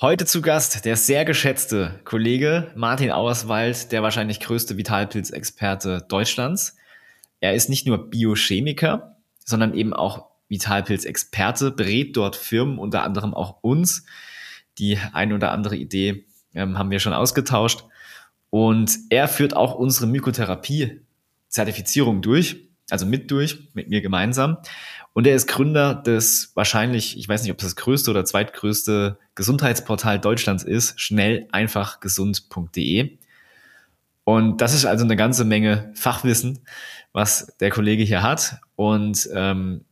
Heute zu Gast der sehr geschätzte Kollege Martin Auerswald, der wahrscheinlich größte Vitalpilz-Experte Deutschlands. Er ist nicht nur Biochemiker, sondern eben auch Vitalpilz-Experte, berät dort Firmen, unter anderem auch uns. Die ein oder andere Idee ähm, haben wir schon ausgetauscht. Und er führt auch unsere Mykotherapie-Zertifizierung durch, also mit durch, mit mir gemeinsam. Und er ist Gründer des wahrscheinlich, ich weiß nicht, ob es das größte oder zweitgrößte Gesundheitsportal Deutschlands ist, schnell einfach gesund.de. Und das ist also eine ganze Menge Fachwissen, was der Kollege hier hat. Und ähm,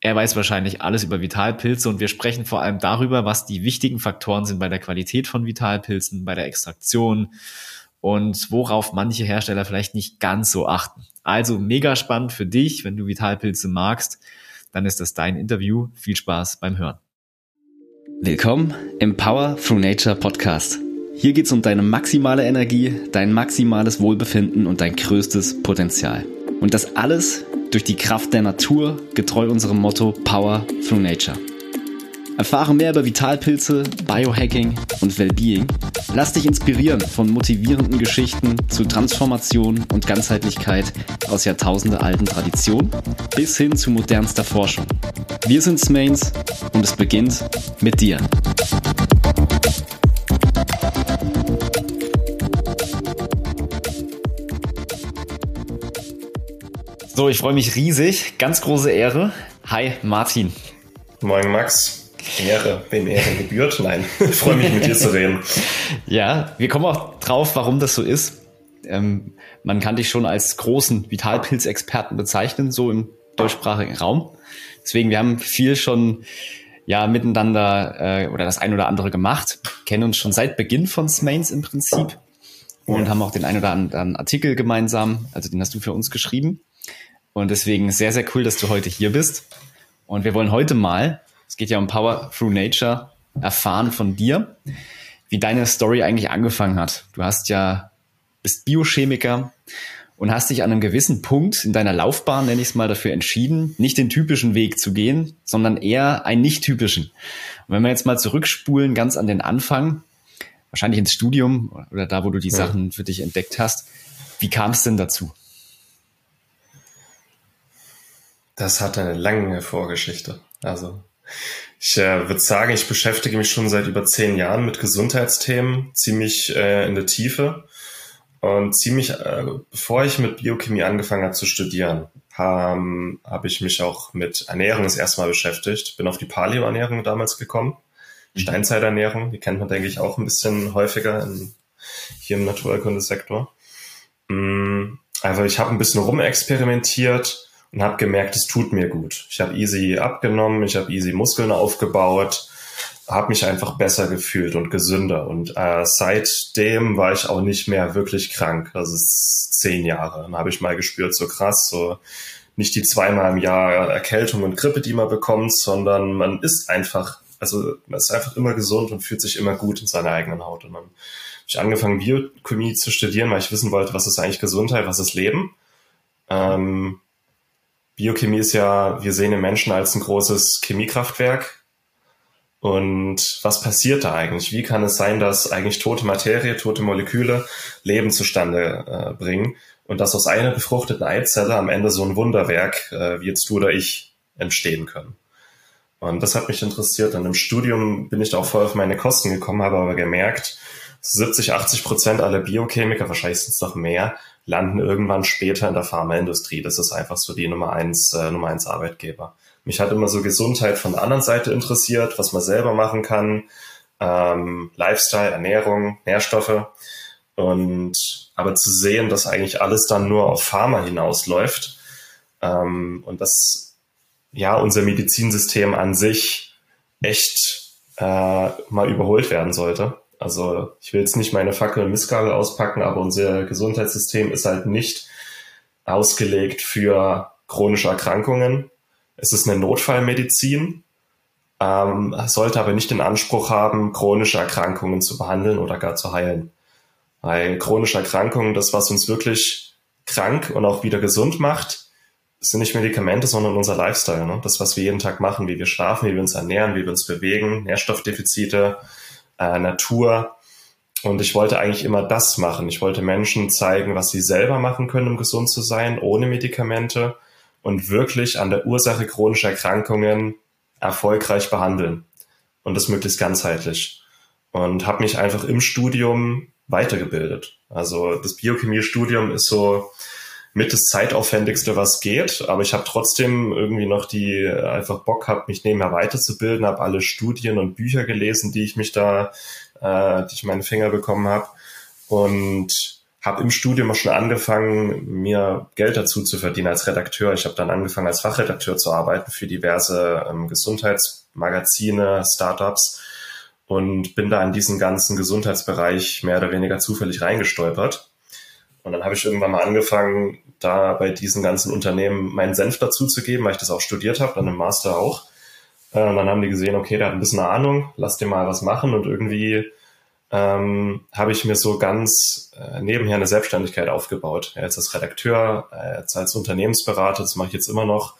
er weiß wahrscheinlich alles über Vitalpilze und wir sprechen vor allem darüber, was die wichtigen Faktoren sind bei der Qualität von Vitalpilzen, bei der Extraktion und worauf manche Hersteller vielleicht nicht ganz so achten. Also mega spannend für dich, wenn du Vitalpilze magst dann ist das dein Interview. Viel Spaß beim Hören. Willkommen im Power Through Nature Podcast. Hier geht es um deine maximale Energie, dein maximales Wohlbefinden und dein größtes Potenzial. Und das alles durch die Kraft der Natur, getreu unserem Motto Power Through Nature. Erfahre mehr über Vitalpilze, Biohacking und Wellbeing. Lass dich inspirieren von motivierenden Geschichten zu Transformation und Ganzheitlichkeit aus jahrtausendealten Traditionen bis hin zu modernster Forschung. Wir sind Smains und es beginnt mit dir. So, ich freue mich riesig. Ganz große Ehre. Hi, Martin. Moin, Max. Ehre, wem Ehre gebührt. Nein, ich freue mich mit dir zu reden. Ja, wir kommen auch drauf, warum das so ist. Ähm, man kann dich schon als großen Vitalpilzexperten bezeichnen, so im deutschsprachigen Raum. Deswegen, wir haben viel schon ja miteinander äh, oder das ein oder andere gemacht, kennen uns schon seit Beginn von Smains im Prinzip und ja. haben auch den ein oder anderen Artikel gemeinsam, also den hast du für uns geschrieben. Und deswegen sehr, sehr cool, dass du heute hier bist. Und wir wollen heute mal es geht ja um Power Through Nature, erfahren von dir, wie deine Story eigentlich angefangen hat. Du hast ja, bist Biochemiker und hast dich an einem gewissen Punkt in deiner Laufbahn, nenne ich es mal, dafür entschieden, nicht den typischen Weg zu gehen, sondern eher einen nicht typischen. Und wenn wir jetzt mal zurückspulen, ganz an den Anfang, wahrscheinlich ins Studium oder da, wo du die ja. Sachen für dich entdeckt hast, wie kam es denn dazu? Das hat eine lange Vorgeschichte. Also ich äh, würde sagen, ich beschäftige mich schon seit über zehn Jahren mit Gesundheitsthemen, ziemlich äh, in der Tiefe. Und ziemlich, äh, bevor ich mit Biochemie angefangen habe zu studieren, ähm, habe ich mich auch mit Ernährung das erste Mal beschäftigt. Bin auf die Paleo-Ernährung damals gekommen. Mhm. Steinzeiternährung, die kennt man, denke ich, auch ein bisschen häufiger in, hier im Naturerkundesektor. Mm, also ich habe ein bisschen rumexperimentiert und habe gemerkt, es tut mir gut. Ich habe easy abgenommen, ich habe easy Muskeln aufgebaut, habe mich einfach besser gefühlt und gesünder. Und äh, seitdem war ich auch nicht mehr wirklich krank. Das ist zehn Jahre. Dann habe ich mal gespürt, so krass, so nicht die zweimal im Jahr Erkältung und Grippe, die man bekommt, sondern man ist einfach, also man ist einfach immer gesund und fühlt sich immer gut in seiner eigenen Haut. Und dann habe ich angefangen, Biochemie zu studieren, weil ich wissen wollte, was ist eigentlich Gesundheit, was ist Leben. Ähm, Biochemie ist ja, wir sehen den Menschen als ein großes Chemiekraftwerk. Und was passiert da eigentlich? Wie kann es sein, dass eigentlich tote Materie, tote Moleküle Leben zustande äh, bringen und dass aus einer befruchteten Eizelle am Ende so ein Wunderwerk äh, wie jetzt du oder ich entstehen können? Und das hat mich interessiert. Und im Studium bin ich da auch voll auf meine Kosten gekommen, habe aber gemerkt, 70, 80 Prozent aller Biochemiker, wahrscheinlich sind es noch mehr, landen irgendwann später in der Pharmaindustrie. Das ist einfach so die Nummer eins, äh, Nummer eins Arbeitgeber. Mich hat immer so Gesundheit von der anderen Seite interessiert, was man selber machen kann, ähm, Lifestyle, Ernährung, Nährstoffe. Und aber zu sehen, dass eigentlich alles dann nur auf Pharma hinausläuft ähm, und dass ja unser Medizinsystem an sich echt äh, mal überholt werden sollte. Also ich will jetzt nicht meine Fackel und Missgabel auspacken, aber unser Gesundheitssystem ist halt nicht ausgelegt für chronische Erkrankungen. Es ist eine Notfallmedizin, ähm, sollte aber nicht den Anspruch haben, chronische Erkrankungen zu behandeln oder gar zu heilen. Weil chronische Erkrankungen, das, was uns wirklich krank und auch wieder gesund macht, sind nicht Medikamente, sondern unser Lifestyle. Ne? Das, was wir jeden Tag machen, wie wir schlafen, wie wir uns ernähren, wie wir uns bewegen, Nährstoffdefizite, äh, Natur. Und ich wollte eigentlich immer das machen. Ich wollte Menschen zeigen, was sie selber machen können, um gesund zu sein, ohne Medikamente und wirklich an der Ursache chronischer Erkrankungen erfolgreich behandeln. Und das möglichst ganzheitlich. Und habe mich einfach im Studium weitergebildet. Also das Biochemiestudium ist so mit das zeitaufwendigste, was geht. Aber ich habe trotzdem irgendwie noch die einfach Bock gehabt, mich nebenher weiterzubilden, habe alle Studien und Bücher gelesen, die ich mich da, äh, die ich meine Finger bekommen habe. Und habe im Studium auch schon angefangen, mir Geld dazu zu verdienen als Redakteur. Ich habe dann angefangen, als Fachredakteur zu arbeiten für diverse ähm, Gesundheitsmagazine, Startups und bin da in diesen ganzen Gesundheitsbereich mehr oder weniger zufällig reingestolpert. Und dann habe ich irgendwann mal angefangen, da bei diesen ganzen Unternehmen meinen Senf dazu zu geben, weil ich das auch studiert habe, dann im Master auch. Äh, und dann haben die gesehen, okay, der hat ein bisschen Ahnung, lass dir mal was machen. Und irgendwie ähm, habe ich mir so ganz äh, nebenher eine Selbstständigkeit aufgebaut. Ja, jetzt als Redakteur, äh, jetzt als Unternehmensberater, das mache ich jetzt immer noch,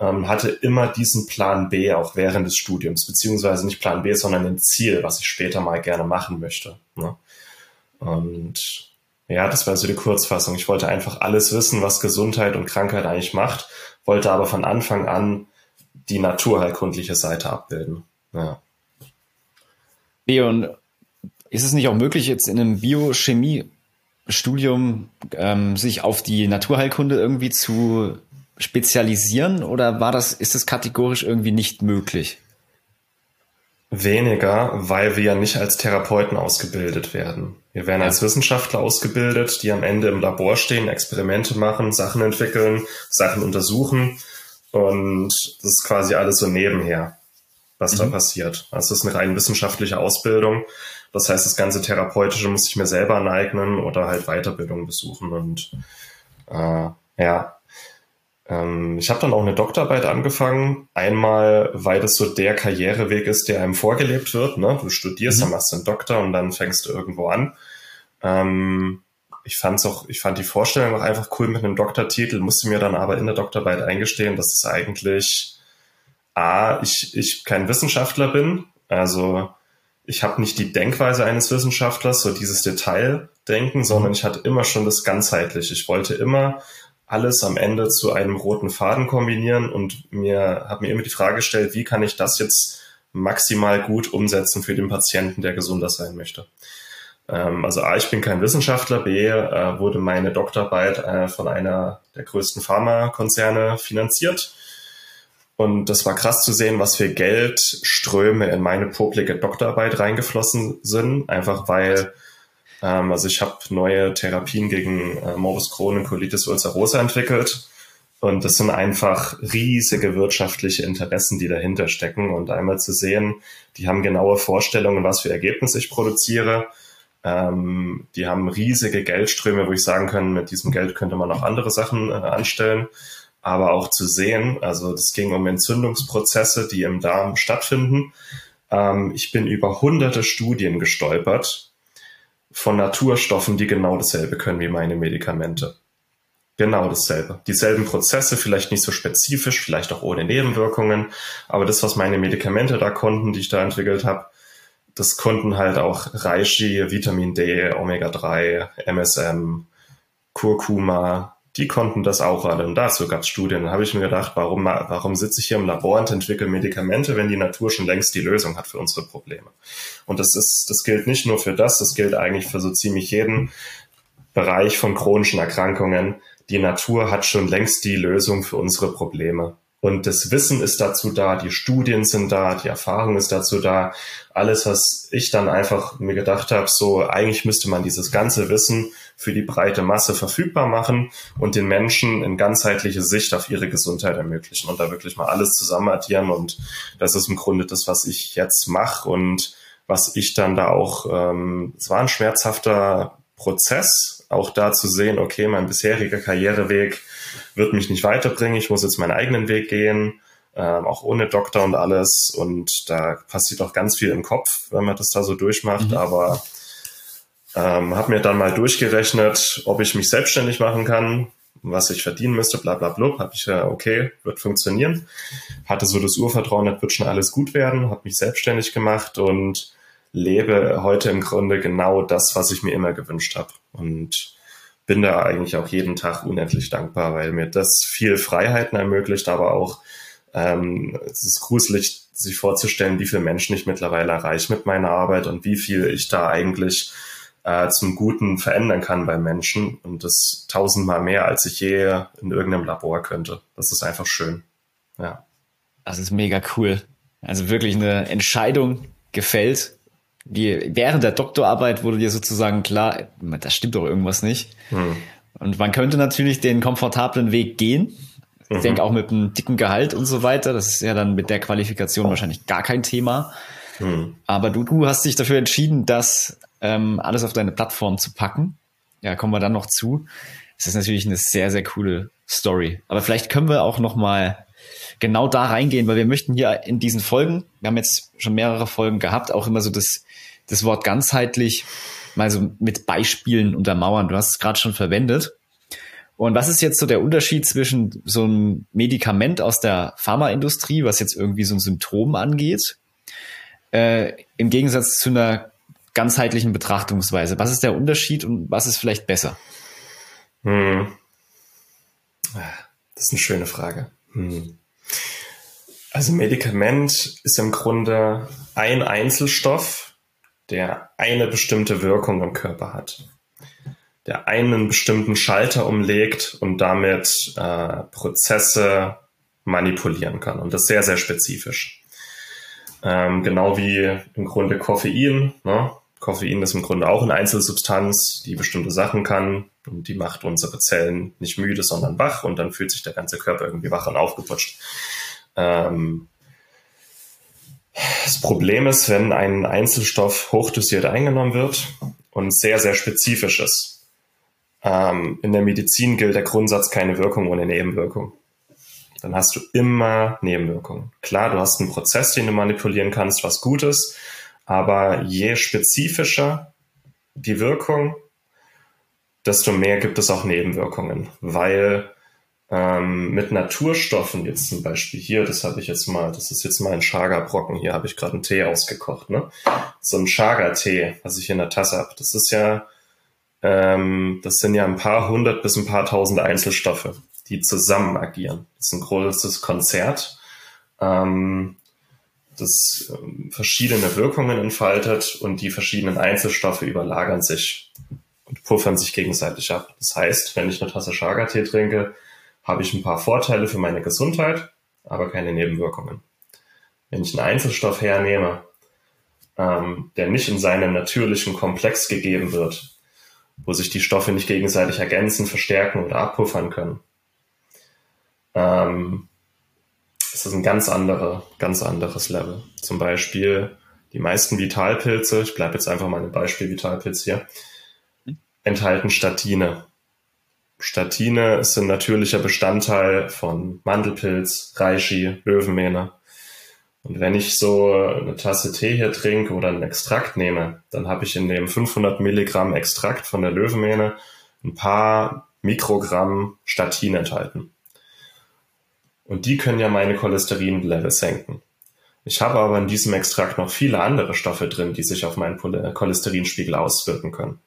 ähm, hatte immer diesen Plan B auch während des Studiums, beziehungsweise nicht Plan B, sondern ein Ziel, was ich später mal gerne machen möchte. Ne? Und ja, das war so die Kurzfassung. Ich wollte einfach alles wissen, was Gesundheit und Krankheit eigentlich macht, wollte aber von Anfang an die naturheilkundliche Seite abbilden. Ja. Leon, ist es nicht auch möglich, jetzt in einem Biochemie-Studium ähm, sich auf die Naturheilkunde irgendwie zu spezialisieren oder war das, ist das kategorisch irgendwie nicht möglich? Weniger, weil wir ja nicht als Therapeuten ausgebildet werden. Wir werden als Wissenschaftler ausgebildet, die am Ende im Labor stehen, Experimente machen, Sachen entwickeln, Sachen untersuchen. Und das ist quasi alles so nebenher, was mhm. da passiert. Also es ist eine rein wissenschaftliche Ausbildung. Das heißt, das ganze Therapeutische muss ich mir selber aneignen oder halt Weiterbildung besuchen. Und äh, ja, ähm, ich habe dann auch eine Doktorarbeit angefangen. Einmal, weil das so der Karriereweg ist, der einem vorgelebt wird. Ne? Du studierst, mhm. dann machst du einen Doktor und dann fängst du irgendwo an. Ähm, ich fand's auch, ich fand die Vorstellung auch einfach cool mit einem Doktortitel, musste mir dann aber in der Doktorarbeit eingestehen, dass es eigentlich A, ich, ich kein Wissenschaftler bin. Also ich habe nicht die Denkweise eines Wissenschaftlers, so dieses Detaildenken, sondern mhm. ich hatte immer schon das ganzheitlich. Ich wollte immer alles am Ende zu einem roten Faden kombinieren und mir habe mir immer die Frage gestellt, wie kann ich das jetzt maximal gut umsetzen für den Patienten, der gesunder sein möchte. Ähm, also A, ich bin kein Wissenschaftler, B, äh, wurde meine Doktorarbeit äh, von einer der größten Pharmakonzerne finanziert. Und das war krass zu sehen, was für Geldströme in meine publike Doktorarbeit reingeflossen sind, einfach weil ähm, also ich habe neue Therapien gegen äh, Morbus Crohn und Colitis ulcerosa entwickelt. Und das sind einfach riesige wirtschaftliche Interessen, die dahinter stecken. Und einmal zu sehen, die haben genaue Vorstellungen, was für Ergebnisse ich produziere. Ähm, die haben riesige Geldströme, wo ich sagen kann, mit diesem Geld könnte man auch andere Sachen äh, anstellen. Aber auch zu sehen, also das ging um Entzündungsprozesse, die im Darm stattfinden. Ähm, ich bin über hunderte Studien gestolpert, von Naturstoffen, die genau dasselbe können wie meine Medikamente. Genau dasselbe. Dieselben Prozesse, vielleicht nicht so spezifisch, vielleicht auch ohne Nebenwirkungen, aber das, was meine Medikamente da konnten, die ich da entwickelt habe, das konnten halt auch Reishi, Vitamin D, Omega-3, MSM, Kurkuma, die konnten das auch alle. Und dazu gab es Studien. Dann habe ich mir gedacht, warum, warum sitze ich hier im Labor und entwickle Medikamente, wenn die Natur schon längst die Lösung hat für unsere Probleme? Und das ist, das gilt nicht nur für das, das gilt eigentlich für so ziemlich jeden Bereich von chronischen Erkrankungen. Die Natur hat schon längst die Lösung für unsere Probleme. Und das Wissen ist dazu da, die Studien sind da, die Erfahrung ist dazu da. Alles, was ich dann einfach mir gedacht habe, so eigentlich müsste man dieses ganze Wissen für die breite Masse verfügbar machen und den Menschen in ganzheitliche Sicht auf ihre Gesundheit ermöglichen und da wirklich mal alles zusammen addieren. Und das ist im Grunde das, was ich jetzt mache und was ich dann da auch, ähm, es war ein schmerzhafter Prozess, auch da zu sehen, okay, mein bisheriger Karriereweg wird mich nicht weiterbringen, ich muss jetzt meinen eigenen Weg gehen, ähm, auch ohne Doktor und alles. Und da passiert auch ganz viel im Kopf, wenn man das da so durchmacht. Mhm. Aber ähm, habe mir dann mal durchgerechnet, ob ich mich selbstständig machen kann, was ich verdienen müsste, bla bla bla. Habe ich ja, okay, wird funktionieren. Hatte so das Urvertrauen, das wird schon alles gut werden, habe mich selbstständig gemacht und lebe heute im Grunde genau das, was ich mir immer gewünscht habe. Und bin da eigentlich auch jeden Tag unendlich dankbar, weil mir das viel Freiheiten ermöglicht, aber auch ähm, es ist gruselig, sich vorzustellen, wie viele Menschen ich mittlerweile erreiche mit meiner Arbeit und wie viel ich da eigentlich äh, zum Guten verändern kann bei Menschen. Und das tausendmal mehr, als ich je in irgendeinem Labor könnte. Das ist einfach schön. Ja. Das ist mega cool. Also wirklich eine Entscheidung gefällt. Die, während der Doktorarbeit wurde dir sozusagen klar, da stimmt doch irgendwas nicht. Hm. Und man könnte natürlich den komfortablen Weg gehen. Ich mhm. denke auch mit einem dicken Gehalt und so weiter. Das ist ja dann mit der Qualifikation wahrscheinlich gar kein Thema. Hm. Aber du, du hast dich dafür entschieden, das ähm, alles auf deine Plattform zu packen. Ja, kommen wir dann noch zu. Es ist natürlich eine sehr, sehr coole Story. Aber vielleicht können wir auch noch mal genau da reingehen, weil wir möchten hier in diesen Folgen, wir haben jetzt schon mehrere Folgen gehabt, auch immer so das, das Wort ganzheitlich mal so mit Beispielen untermauern. Du hast es gerade schon verwendet. Und was ist jetzt so der Unterschied zwischen so einem Medikament aus der Pharmaindustrie, was jetzt irgendwie so ein Symptom angeht, äh, im Gegensatz zu einer ganzheitlichen Betrachtungsweise? Was ist der Unterschied und was ist vielleicht besser? Hm. Das ist eine schöne Frage. Hm. Also Medikament ist im Grunde ein Einzelstoff, der eine bestimmte Wirkung im Körper hat, der einen bestimmten Schalter umlegt und damit äh, Prozesse manipulieren kann. Und das sehr, sehr spezifisch. Ähm, genau wie im Grunde Koffein. Ne? Koffein ist im Grunde auch eine Einzelsubstanz, die bestimmte Sachen kann und die macht unsere Zellen nicht müde, sondern wach und dann fühlt sich der ganze Körper irgendwie wach und aufgeputscht. Ähm, das Problem ist, wenn ein Einzelstoff hochdosiert eingenommen wird und sehr, sehr spezifisch ist. Ähm, in der Medizin gilt der Grundsatz keine Wirkung ohne Nebenwirkung. Dann hast du immer Nebenwirkungen. Klar, du hast einen Prozess, den du manipulieren kannst, was gut ist, aber je spezifischer die Wirkung, desto mehr gibt es auch Nebenwirkungen, weil ähm, mit Naturstoffen jetzt zum Beispiel hier, das habe ich jetzt mal, das ist jetzt mal ein Chaga-Brocken, hier habe ich gerade einen Tee ausgekocht, ne? So ein Chaga-Tee, was ich hier in der Tasse habe, das ist ja, ähm, das sind ja ein paar hundert bis ein paar tausend Einzelstoffe, die zusammen agieren. Das ist ein großes Konzert. Ähm, das ähm, verschiedene Wirkungen entfaltet und die verschiedenen Einzelstoffe überlagern sich und puffern sich gegenseitig ab. Das heißt, wenn ich eine Tasse Chaga-Tee trinke, habe ich ein paar Vorteile für meine Gesundheit, aber keine Nebenwirkungen. Wenn ich einen Einzelstoff hernehme, ähm, der nicht in seinem natürlichen Komplex gegeben wird, wo sich die Stoffe nicht gegenseitig ergänzen, verstärken oder abpuffern können, ähm, ist das ein ganz andere, ganz anderes Level. Zum Beispiel die meisten Vitalpilze, ich bleibe jetzt einfach mal im Beispiel Vitalpilz hier, enthalten Statine. Statine ein natürlicher Bestandteil von Mandelpilz, Reishi, Löwenmähne. Und wenn ich so eine Tasse Tee hier trinke oder einen Extrakt nehme, dann habe ich in dem 500 Milligramm Extrakt von der Löwenmähne ein paar Mikrogramm Statin enthalten. Und die können ja meine Cholesterinlevel senken. Ich habe aber in diesem Extrakt noch viele andere Stoffe drin, die sich auf meinen Cholesterinspiegel auswirken können.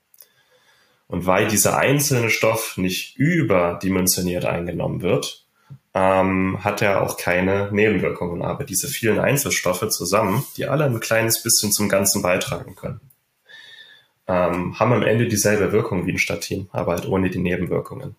Und weil dieser einzelne Stoff nicht überdimensioniert eingenommen wird, ähm, hat er auch keine Nebenwirkungen. Aber diese vielen Einzelstoffe zusammen, die alle ein kleines bisschen zum Ganzen beitragen können, ähm, haben am Ende dieselbe Wirkung wie ein Statin, aber halt ohne die Nebenwirkungen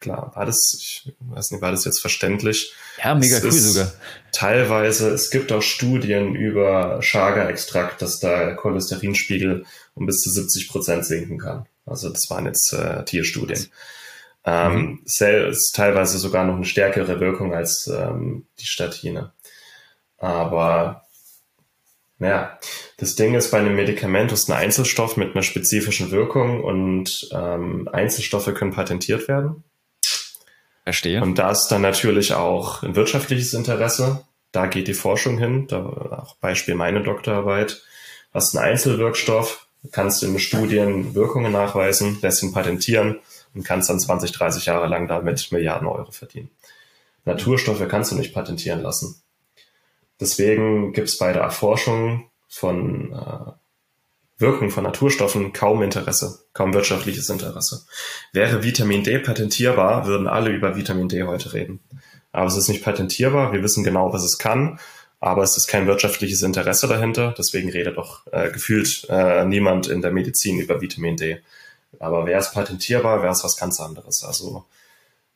klar, war das, ich weiß nicht, war das jetzt verständlich? Ja, mega es cool sogar. Teilweise, es gibt auch Studien über Chaga-Extrakt, dass da Cholesterinspiegel um bis zu 70 Prozent sinken kann. Also das waren jetzt äh, Tierstudien. Ähm, mhm. ist teilweise sogar noch eine stärkere Wirkung als ähm, die Statine. Aber naja, das Ding ist, bei einem Medikament ist ein Einzelstoff mit einer spezifischen Wirkung und ähm, Einzelstoffe können patentiert werden. Verstehe. Und da ist dann natürlich auch ein wirtschaftliches Interesse. Da geht die Forschung hin. Da auch Beispiel meine Doktorarbeit. Hast einen Einzelwirkstoff, kannst in Studien Wirkungen nachweisen, lässt ihn patentieren und kannst dann 20, 30 Jahre lang damit Milliarden Euro verdienen. Naturstoffe kannst du nicht patentieren lassen. Deswegen gibt es bei der Erforschung von äh, Wirkung von Naturstoffen kaum Interesse, kaum wirtschaftliches Interesse. Wäre Vitamin D patentierbar, würden alle über Vitamin D heute reden. Aber es ist nicht patentierbar, wir wissen genau, was es kann, aber es ist kein wirtschaftliches Interesse dahinter, deswegen redet doch äh, gefühlt äh, niemand in der Medizin über Vitamin D. Aber wäre es patentierbar, wäre es was ganz anderes. Also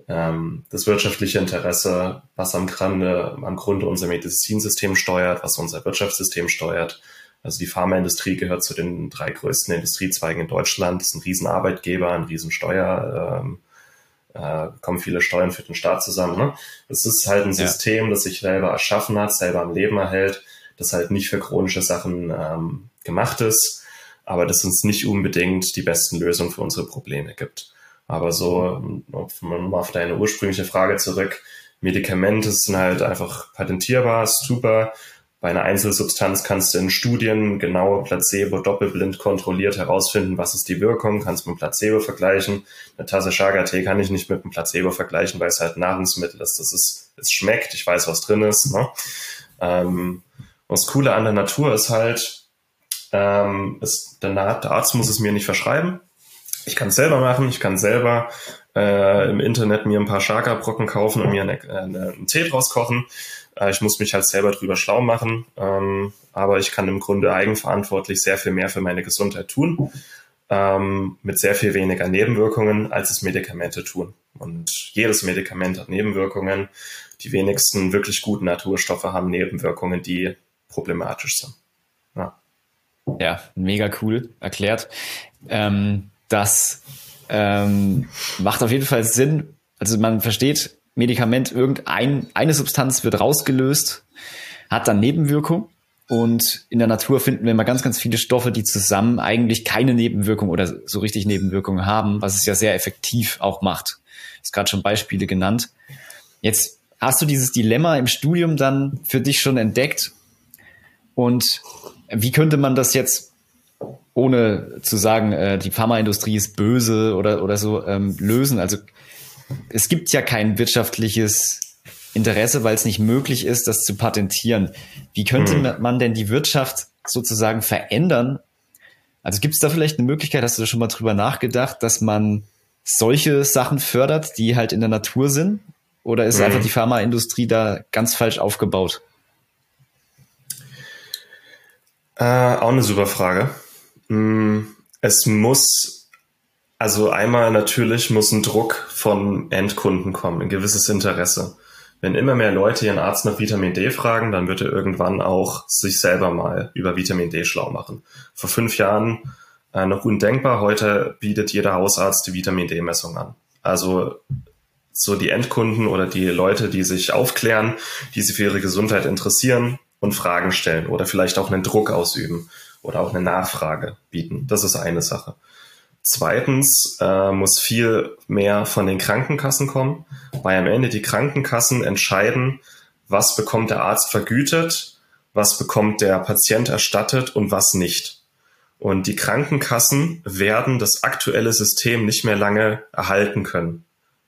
ähm, das wirtschaftliche Interesse, was am Grunde, am Grunde unser Medizinsystem steuert, was unser Wirtschaftssystem steuert, also die Pharmaindustrie gehört zu den drei größten Industriezweigen in Deutschland, ist ein Riesenarbeitgeber, ein Riesensteuer, ähm, äh, kommen viele Steuern für den Staat zusammen. Ne? Das ist halt ein System, ja. das sich selber erschaffen hat, selber am Leben erhält, das halt nicht für chronische Sachen ähm, gemacht ist, aber das uns nicht unbedingt die besten Lösungen für unsere Probleme gibt. Aber so, um auf deine ursprüngliche Frage zurück, Medikamente sind halt einfach patentierbar, super, bei einer Einzelsubstanz kannst du in Studien genaue Placebo doppelblind kontrolliert herausfinden, was ist die Wirkung, kannst mit Placebo vergleichen. Eine Tasse Chaga-Tee kann ich nicht mit einem Placebo vergleichen, weil es halt Nahrungsmittel ist. Das ist, es schmeckt, ich weiß, was drin ist. Ne? Ähm, das Coole an der Natur ist halt, ähm, ist, der, der Arzt muss es mir nicht verschreiben. Ich kann es selber machen, ich kann selber äh, im Internet mir ein paar Chaga-Brocken kaufen und mir eine, äh, einen Tee draus kochen ich muss mich halt selber drüber schlau machen, ähm, aber ich kann im Grunde eigenverantwortlich sehr viel mehr für meine Gesundheit tun, ähm, mit sehr viel weniger Nebenwirkungen, als es Medikamente tun. Und jedes Medikament hat Nebenwirkungen. Die wenigsten wirklich guten Naturstoffe haben Nebenwirkungen, die problematisch sind. Ja, ja mega cool erklärt. Ähm, das ähm, macht auf jeden Fall Sinn. Also man versteht, Medikament, irgendein, eine Substanz wird rausgelöst, hat dann Nebenwirkung. Und in der Natur finden wir immer ganz, ganz viele Stoffe, die zusammen eigentlich keine Nebenwirkung oder so richtig Nebenwirkungen haben, was es ja sehr effektiv auch macht. Ist gerade schon Beispiele genannt. Jetzt hast du dieses Dilemma im Studium dann für dich schon entdeckt. Und wie könnte man das jetzt, ohne zu sagen, äh, die Pharmaindustrie ist böse oder, oder so, ähm, lösen? Also es gibt ja kein wirtschaftliches Interesse, weil es nicht möglich ist, das zu patentieren. Wie könnte hm. man denn die Wirtschaft sozusagen verändern? Also gibt es da vielleicht eine Möglichkeit, hast du da schon mal drüber nachgedacht, dass man solche Sachen fördert, die halt in der Natur sind? Oder ist hm. einfach die Pharmaindustrie da ganz falsch aufgebaut? Äh, auch eine super Frage. Hm, es muss also einmal natürlich muss ein Druck von Endkunden kommen, ein gewisses Interesse. Wenn immer mehr Leute ihren Arzt nach Vitamin D fragen, dann wird er irgendwann auch sich selber mal über Vitamin D schlau machen. Vor fünf Jahren äh, noch undenkbar, heute bietet jeder Hausarzt die Vitamin D-Messung an. Also so die Endkunden oder die Leute, die sich aufklären, die sich für ihre Gesundheit interessieren und Fragen stellen oder vielleicht auch einen Druck ausüben oder auch eine Nachfrage bieten. Das ist eine Sache. Zweitens äh, muss viel mehr von den Krankenkassen kommen, weil am Ende die Krankenkassen entscheiden, was bekommt der Arzt vergütet, was bekommt der Patient erstattet und was nicht. Und die Krankenkassen werden das aktuelle System nicht mehr lange erhalten können,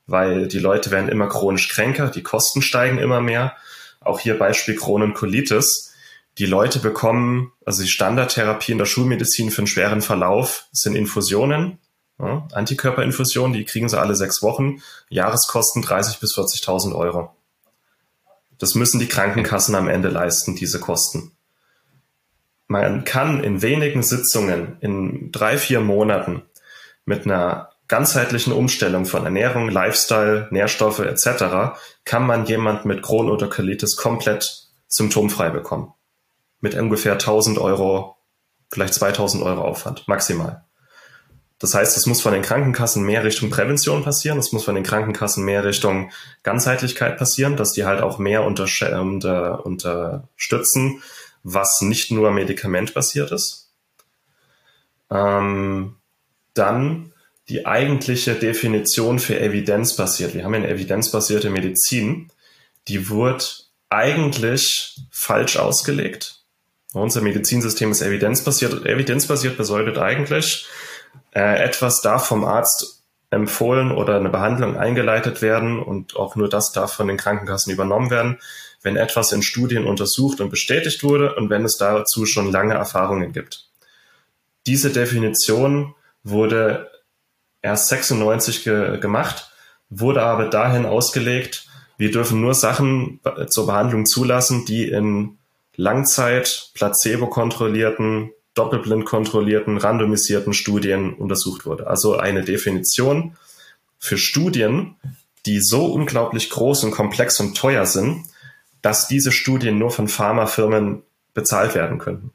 weil die Leute werden immer chronisch kränker, die Kosten steigen immer mehr. Auch hier Beispiel Kronenkolitis die Leute bekommen, also die Standardtherapie in der Schulmedizin für einen schweren Verlauf sind Infusionen, ja, Antikörperinfusionen, die kriegen sie alle sechs Wochen, Jahreskosten 30 bis 40.000 Euro. Das müssen die Krankenkassen am Ende leisten, diese Kosten. Man kann in wenigen Sitzungen, in drei, vier Monaten mit einer ganzheitlichen Umstellung von Ernährung, Lifestyle, Nährstoffe etc. kann man jemand mit Crohn oder Colitis komplett symptomfrei bekommen mit ungefähr 1000 Euro, vielleicht 2000 Euro Aufwand, maximal. Das heißt, es muss von den Krankenkassen mehr Richtung Prävention passieren, es muss von den Krankenkassen mehr Richtung Ganzheitlichkeit passieren, dass die halt auch mehr unter, unter, unterstützen, was nicht nur medikamentbasiert ist. Ähm, dann die eigentliche Definition für evidenzbasiert. Wir haben eine evidenzbasierte Medizin, die wurde eigentlich falsch ausgelegt. Unser Medizinsystem ist evidenzbasiert. Evidenzbasiert bedeutet eigentlich, äh, etwas darf vom Arzt empfohlen oder eine Behandlung eingeleitet werden und auch nur das darf von den Krankenkassen übernommen werden, wenn etwas in Studien untersucht und bestätigt wurde und wenn es dazu schon lange Erfahrungen gibt. Diese Definition wurde erst 96 ge gemacht, wurde aber dahin ausgelegt, wir dürfen nur Sachen zur Behandlung zulassen, die in Langzeit, placebo-kontrollierten, doppelblind kontrollierten, randomisierten Studien untersucht wurde. Also eine Definition für Studien, die so unglaublich groß und komplex und teuer sind, dass diese Studien nur von Pharmafirmen bezahlt werden könnten.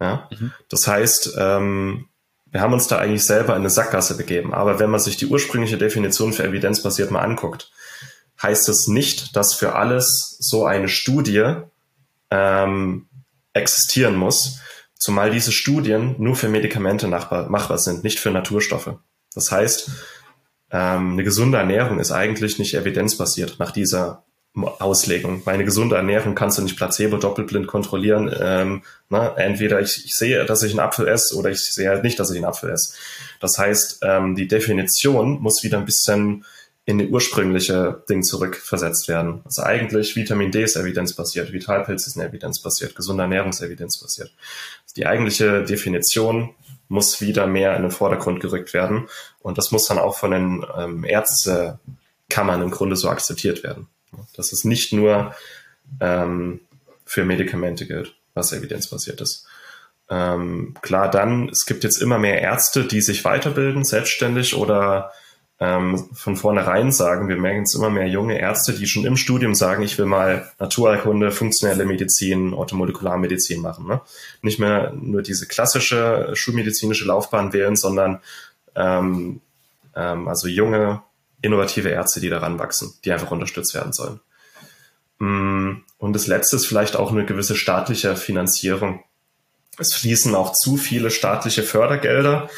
Ja? Mhm. Das heißt, ähm, wir haben uns da eigentlich selber in eine Sackgasse begeben. Aber wenn man sich die ursprüngliche Definition für evidenzbasiert mal anguckt, heißt es nicht, dass für alles so eine Studie ähm, existieren muss, zumal diese Studien nur für Medikamente machbar sind, nicht für Naturstoffe. Das heißt, ähm, eine gesunde Ernährung ist eigentlich nicht evidenzbasiert nach dieser Auslegung. Meine gesunde Ernährung kannst du nicht placebo doppelblind kontrollieren. Ähm, ne? Entweder ich, ich sehe, dass ich einen Apfel esse oder ich sehe halt nicht, dass ich einen Apfel esse. Das heißt, ähm, die Definition muss wieder ein bisschen in die ursprüngliche Ding zurückversetzt werden. Also eigentlich Vitamin D ist evidenzbasiert, Vitalpilz ist evidenzbasiert, gesunde Ernährung ist evidenzbasiert. Die eigentliche Definition muss wieder mehr in den Vordergrund gerückt werden und das muss dann auch von den ähm, Ärztekammern im Grunde so akzeptiert werden. Dass es nicht nur ähm, für Medikamente gilt, was evidenzbasiert ist. Ähm, klar, dann, es gibt jetzt immer mehr Ärzte, die sich weiterbilden, selbstständig oder ähm, von vornherein sagen, wir merken es immer mehr junge Ärzte, die schon im Studium sagen, ich will mal Naturheilkunde, funktionelle Medizin, Orthomolekularmedizin machen. Ne? Nicht mehr nur diese klassische schulmedizinische Laufbahn wählen, sondern ähm, ähm, also junge, innovative Ärzte, die daran wachsen, die einfach unterstützt werden sollen. Mm, und das Letzte ist vielleicht auch eine gewisse staatliche Finanzierung. Es fließen auch zu viele staatliche Fördergelder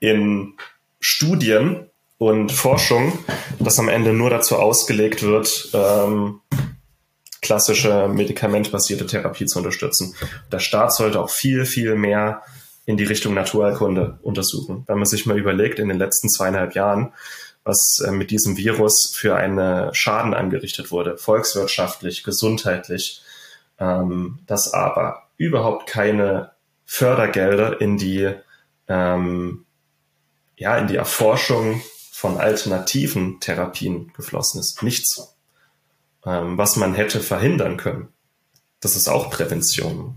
in Studien, und Forschung, das am Ende nur dazu ausgelegt wird, ähm, klassische medikamentbasierte Therapie zu unterstützen. Der Staat sollte auch viel, viel mehr in die Richtung Naturheilkunde untersuchen. Wenn man sich mal überlegt, in den letzten zweieinhalb Jahren, was äh, mit diesem Virus für einen Schaden angerichtet wurde, volkswirtschaftlich, gesundheitlich, ähm, dass aber überhaupt keine Fördergelder in die, ähm, ja, in die Erforschung von alternativen Therapien geflossen ist. Nichts, ähm, was man hätte verhindern können. Das ist auch Prävention.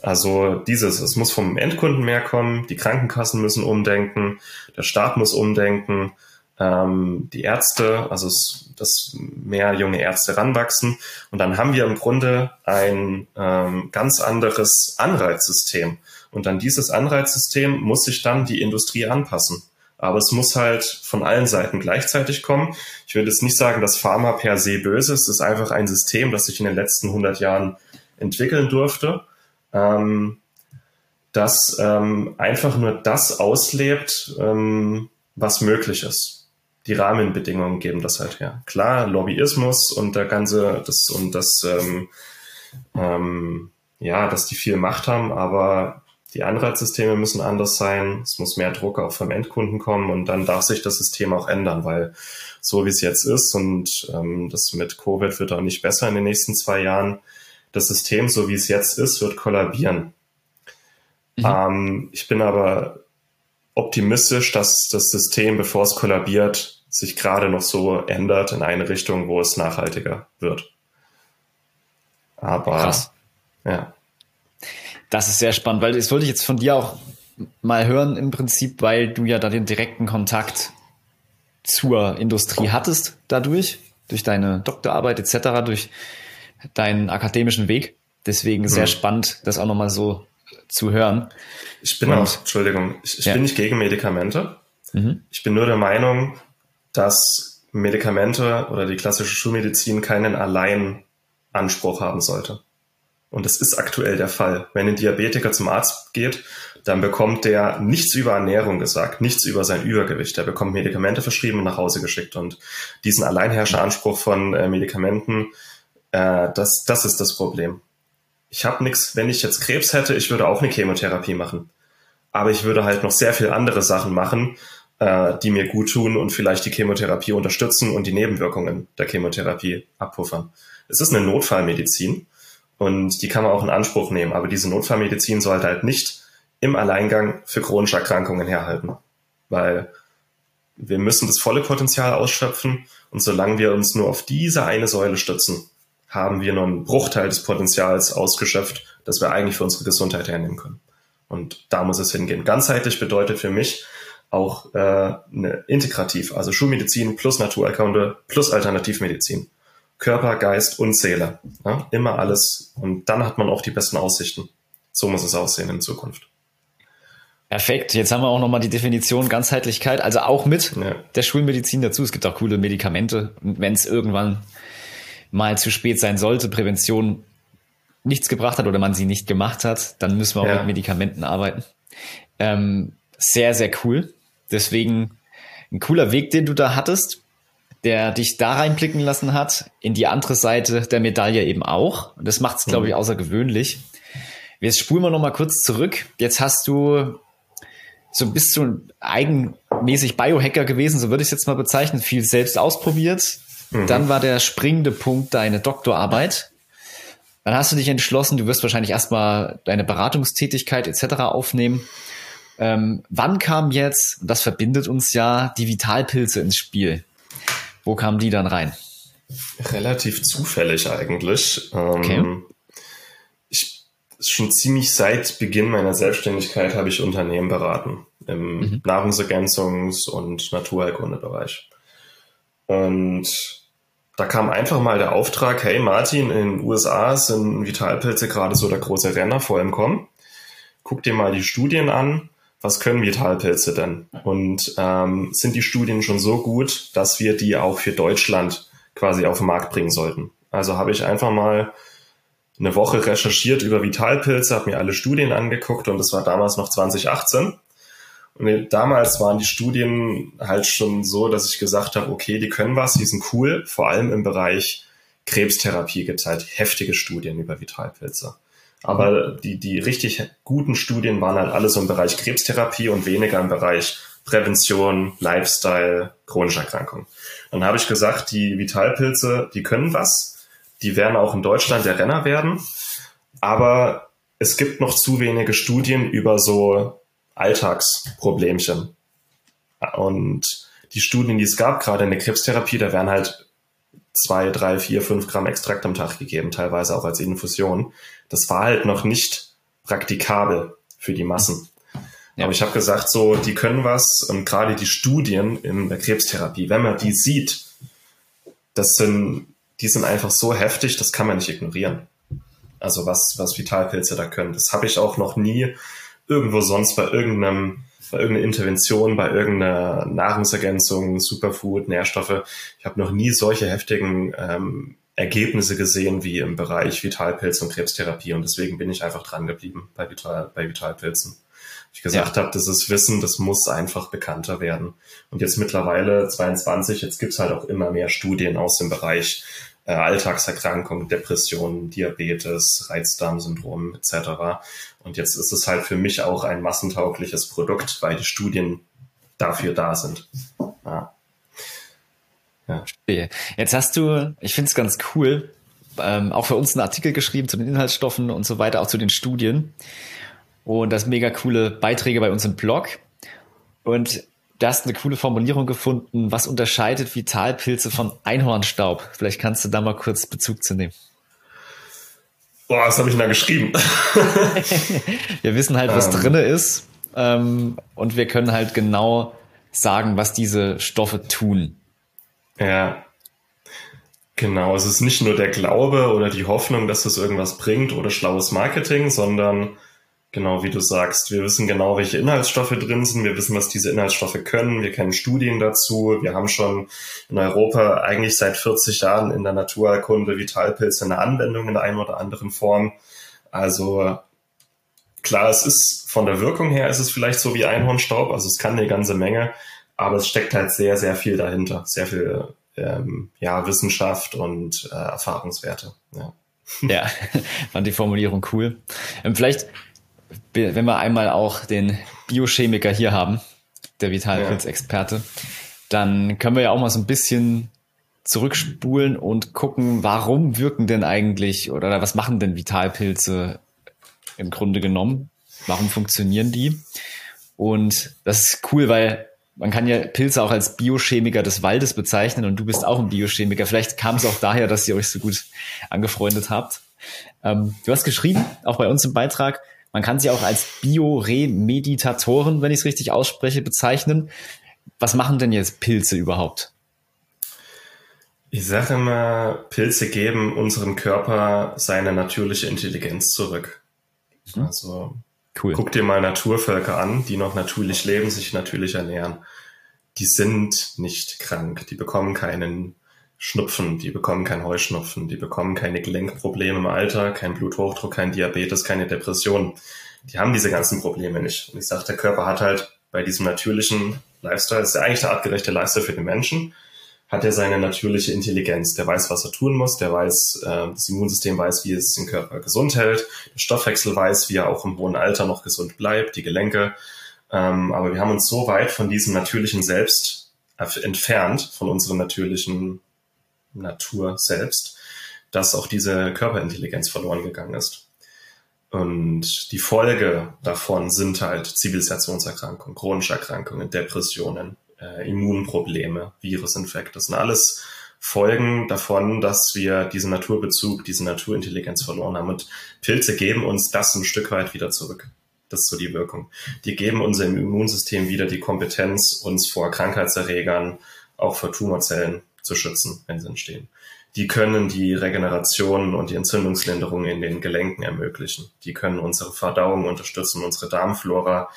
Also dieses, es muss vom Endkunden mehr kommen, die Krankenkassen müssen umdenken, der Staat muss umdenken, ähm, die Ärzte, also es, dass mehr junge Ärzte ranwachsen. Und dann haben wir im Grunde ein ähm, ganz anderes Anreizsystem. Und an dieses Anreizsystem muss sich dann die Industrie anpassen. Aber es muss halt von allen Seiten gleichzeitig kommen. Ich würde jetzt nicht sagen, dass Pharma per se böse ist. Es ist einfach ein System, das sich in den letzten 100 Jahren entwickeln durfte, ähm, das ähm, einfach nur das auslebt, ähm, was möglich ist. Die Rahmenbedingungen geben das halt her. Klar, Lobbyismus und der ganze, das und das, ähm, ähm, ja, dass die viel Macht haben, aber die Anreizsysteme müssen anders sein, es muss mehr Druck auch vom Endkunden kommen und dann darf sich das System auch ändern, weil so wie es jetzt ist und ähm, das mit Covid wird auch nicht besser in den nächsten zwei Jahren, das System, so wie es jetzt ist, wird kollabieren. Mhm. Ähm, ich bin aber optimistisch, dass das System, bevor es kollabiert, sich gerade noch so ändert in eine Richtung, wo es nachhaltiger wird. Aber Krass. ja. Das ist sehr spannend, weil das wollte ich jetzt von dir auch mal hören im Prinzip, weil du ja da den direkten Kontakt zur Industrie hattest dadurch, durch deine Doktorarbeit etc., durch deinen akademischen Weg. Deswegen sehr hm. spannend, das auch nochmal so zu hören. Ich bin Und, auch, Entschuldigung, ich, ich ja. bin nicht gegen Medikamente. Mhm. Ich bin nur der Meinung, dass Medikamente oder die klassische Schulmedizin keinen Alleinanspruch haben sollte. Und das ist aktuell der Fall. Wenn ein Diabetiker zum Arzt geht, dann bekommt der nichts über Ernährung gesagt, nichts über sein Übergewicht. Er bekommt Medikamente verschrieben und nach Hause geschickt. Und diesen Alleinherrscheranspruch von äh, Medikamenten, äh, das, das ist das Problem. Ich habe nichts, wenn ich jetzt Krebs hätte, ich würde auch eine Chemotherapie machen. Aber ich würde halt noch sehr viel andere Sachen machen, äh, die mir gut tun und vielleicht die Chemotherapie unterstützen und die Nebenwirkungen der Chemotherapie abpuffern. Es ist eine Notfallmedizin und die kann man auch in Anspruch nehmen, aber diese Notfallmedizin sollte halt nicht im Alleingang für chronische Erkrankungen herhalten, weil wir müssen das volle Potenzial ausschöpfen und solange wir uns nur auf diese eine Säule stützen, haben wir nur einen Bruchteil des Potenzials ausgeschöpft, das wir eigentlich für unsere Gesundheit hernehmen können. Und da muss es hingehen. Ganzheitlich bedeutet für mich auch äh, eine integrativ, also Schulmedizin plus Naturerkunde plus Alternativmedizin. Körper, Geist und Seele. Ja? Immer alles. Und dann hat man auch die besten Aussichten. So muss es aussehen in Zukunft. Perfekt. Jetzt haben wir auch nochmal die Definition Ganzheitlichkeit, also auch mit ja. der Schulmedizin dazu. Es gibt auch coole Medikamente. Wenn es irgendwann mal zu spät sein sollte, Prävention nichts gebracht hat oder man sie nicht gemacht hat, dann müssen wir auch ja. mit Medikamenten arbeiten. Ähm, sehr, sehr cool. Deswegen ein cooler Weg, den du da hattest, der dich da reinblicken lassen hat, in die andere Seite der Medaille eben auch. Und das macht es, glaube ich, mhm. außergewöhnlich. Jetzt spulen wir nochmal kurz zurück. Jetzt hast du so bist du eigenmäßig Biohacker gewesen, so würde ich es jetzt mal bezeichnen, viel selbst ausprobiert. Mhm. Dann war der springende Punkt deine Doktorarbeit. Dann hast du dich entschlossen, du wirst wahrscheinlich erstmal deine Beratungstätigkeit etc. aufnehmen. Ähm, wann kam jetzt, das verbindet uns ja, die Vitalpilze ins Spiel? Wo kamen die dann rein? Relativ zufällig eigentlich. Ähm, okay. Ich schon ziemlich seit Beginn meiner Selbstständigkeit habe ich Unternehmen beraten im mhm. Nahrungsergänzungs- und Naturheilkundebereich. Und da kam einfach mal der Auftrag, hey Martin, in den USA sind Vitalpilze gerade so der große Renner vor im Kommen. Guck dir mal die Studien an. Was können Vitalpilze denn? Und ähm, sind die Studien schon so gut, dass wir die auch für Deutschland quasi auf den Markt bringen sollten? Also habe ich einfach mal eine Woche recherchiert über Vitalpilze, habe mir alle Studien angeguckt und das war damals noch 2018. Und damals waren die Studien halt schon so, dass ich gesagt habe, okay, die können was, die sind cool, vor allem im Bereich Krebstherapie gibt es halt heftige Studien über Vitalpilze. Aber die, die richtig guten Studien waren halt alle so im Bereich Krebstherapie und weniger im Bereich Prävention, Lifestyle, chronische Erkrankungen. Dann habe ich gesagt, die Vitalpilze, die können was. Die werden auch in Deutschland der Renner werden. Aber es gibt noch zu wenige Studien über so Alltagsproblemchen. Und die Studien, die es gab, gerade in der Krebstherapie, da werden halt zwei, drei, vier, fünf Gramm Extrakt am Tag gegeben, teilweise auch als Infusion. Das war halt noch nicht praktikabel für die Massen. Ja. Aber ich habe gesagt, so, die können was und gerade die Studien in der Krebstherapie, wenn man die sieht, das sind, die sind einfach so heftig, das kann man nicht ignorieren. Also was, was Vitalpilze da können. Das habe ich auch noch nie irgendwo sonst bei irgendeinem, bei irgendeiner Intervention, bei irgendeiner Nahrungsergänzung, Superfood, Nährstoffe. Ich habe noch nie solche heftigen ähm, Ergebnisse gesehen wie im Bereich Vitalpilz und Krebstherapie und deswegen bin ich einfach dran geblieben bei, Vital, bei Vitalpilzen. Ich gesagt ja. habe, das ist Wissen, das muss einfach bekannter werden. Und jetzt mittlerweile 22, jetzt gibt's halt auch immer mehr Studien aus dem Bereich äh, Alltagserkrankungen, Depressionen, Diabetes, Reizdarmsyndrom etc. Und jetzt ist es halt für mich auch ein massentaugliches Produkt, weil die Studien dafür da sind. Ja. Ja. Jetzt hast du, ich finde es ganz cool, ähm, auch für uns einen Artikel geschrieben zu den Inhaltsstoffen und so weiter, auch zu den Studien. Und das mega coole Beiträge bei uns im Blog. Und du hast eine coole Formulierung gefunden. Was unterscheidet Vitalpilze von Einhornstaub? Vielleicht kannst du da mal kurz Bezug zu nehmen. Boah, was habe ich denn da geschrieben? wir wissen halt, was ähm. drinne ist. Ähm, und wir können halt genau sagen, was diese Stoffe tun. Ja. Genau, es ist nicht nur der Glaube oder die Hoffnung, dass es irgendwas bringt oder schlaues Marketing, sondern Genau, wie du sagst. Wir wissen genau, welche Inhaltsstoffe drin sind. Wir wissen, was diese Inhaltsstoffe können. Wir kennen Studien dazu. Wir haben schon in Europa eigentlich seit 40 Jahren in der Naturerkunde Vitalpilze eine Anwendung in der einen oder anderen Form. Also klar, es ist von der Wirkung her ist es vielleicht so wie Einhornstaub. Also es kann eine ganze Menge, aber es steckt halt sehr, sehr viel dahinter. Sehr viel ähm, ja, Wissenschaft und äh, Erfahrungswerte. Ja. Ja, fand die Formulierung cool. Ähm, vielleicht wenn wir einmal auch den Biochemiker hier haben, der Vitalpilz-Experte. Dann können wir ja auch mal so ein bisschen zurückspulen und gucken, warum wirken denn eigentlich oder was machen denn Vitalpilze im Grunde genommen? Warum funktionieren die? Und das ist cool, weil man kann ja Pilze auch als Biochemiker des Waldes bezeichnen und du bist auch ein Biochemiker. Vielleicht kam es auch daher, dass ihr euch so gut angefreundet habt. Ähm, du hast geschrieben, auch bei uns im Beitrag, man kann sie auch als Bioremeditatoren, wenn ich es richtig ausspreche, bezeichnen. Was machen denn jetzt Pilze überhaupt? Ich sage immer, Pilze geben unserem Körper seine natürliche Intelligenz zurück. Mhm. Also Cool. Guck dir mal Naturvölker an, die noch natürlich leben, sich natürlich ernähren. Die sind nicht krank, die bekommen keinen Schnupfen, die bekommen keinen Heuschnupfen, die bekommen keine Gelenkprobleme im Alter, kein Bluthochdruck, kein Diabetes, keine Depression. Die haben diese ganzen Probleme nicht. Und ich sage, der Körper hat halt bei diesem natürlichen Lifestyle, das ist ja eigentlich der artgerechte Lifestyle für den Menschen, hat er seine natürliche Intelligenz. Der weiß, was er tun muss, der weiß, äh, das Immunsystem weiß, wie es den Körper gesund hält, der Stoffwechsel weiß, wie er auch im hohen Alter noch gesund bleibt, die Gelenke. Ähm, aber wir haben uns so weit von diesem natürlichen Selbst entfernt, von unserer natürlichen Natur selbst, dass auch diese Körperintelligenz verloren gegangen ist. Und die Folge davon sind halt Zivilisationserkrankungen, chronische Erkrankungen, Depressionen, äh, Immunprobleme, Virusinfekte. Das sind alles Folgen davon, dass wir diesen Naturbezug, diese Naturintelligenz verloren haben. Und Pilze geben uns das ein Stück weit wieder zurück. Das ist so die Wirkung. Die geben unserem Immunsystem wieder die Kompetenz, uns vor Krankheitserregern, auch vor Tumorzellen zu schützen, wenn sie entstehen. Die können die Regeneration und die Entzündungslinderung in den Gelenken ermöglichen. Die können unsere Verdauung unterstützen, unsere Darmflora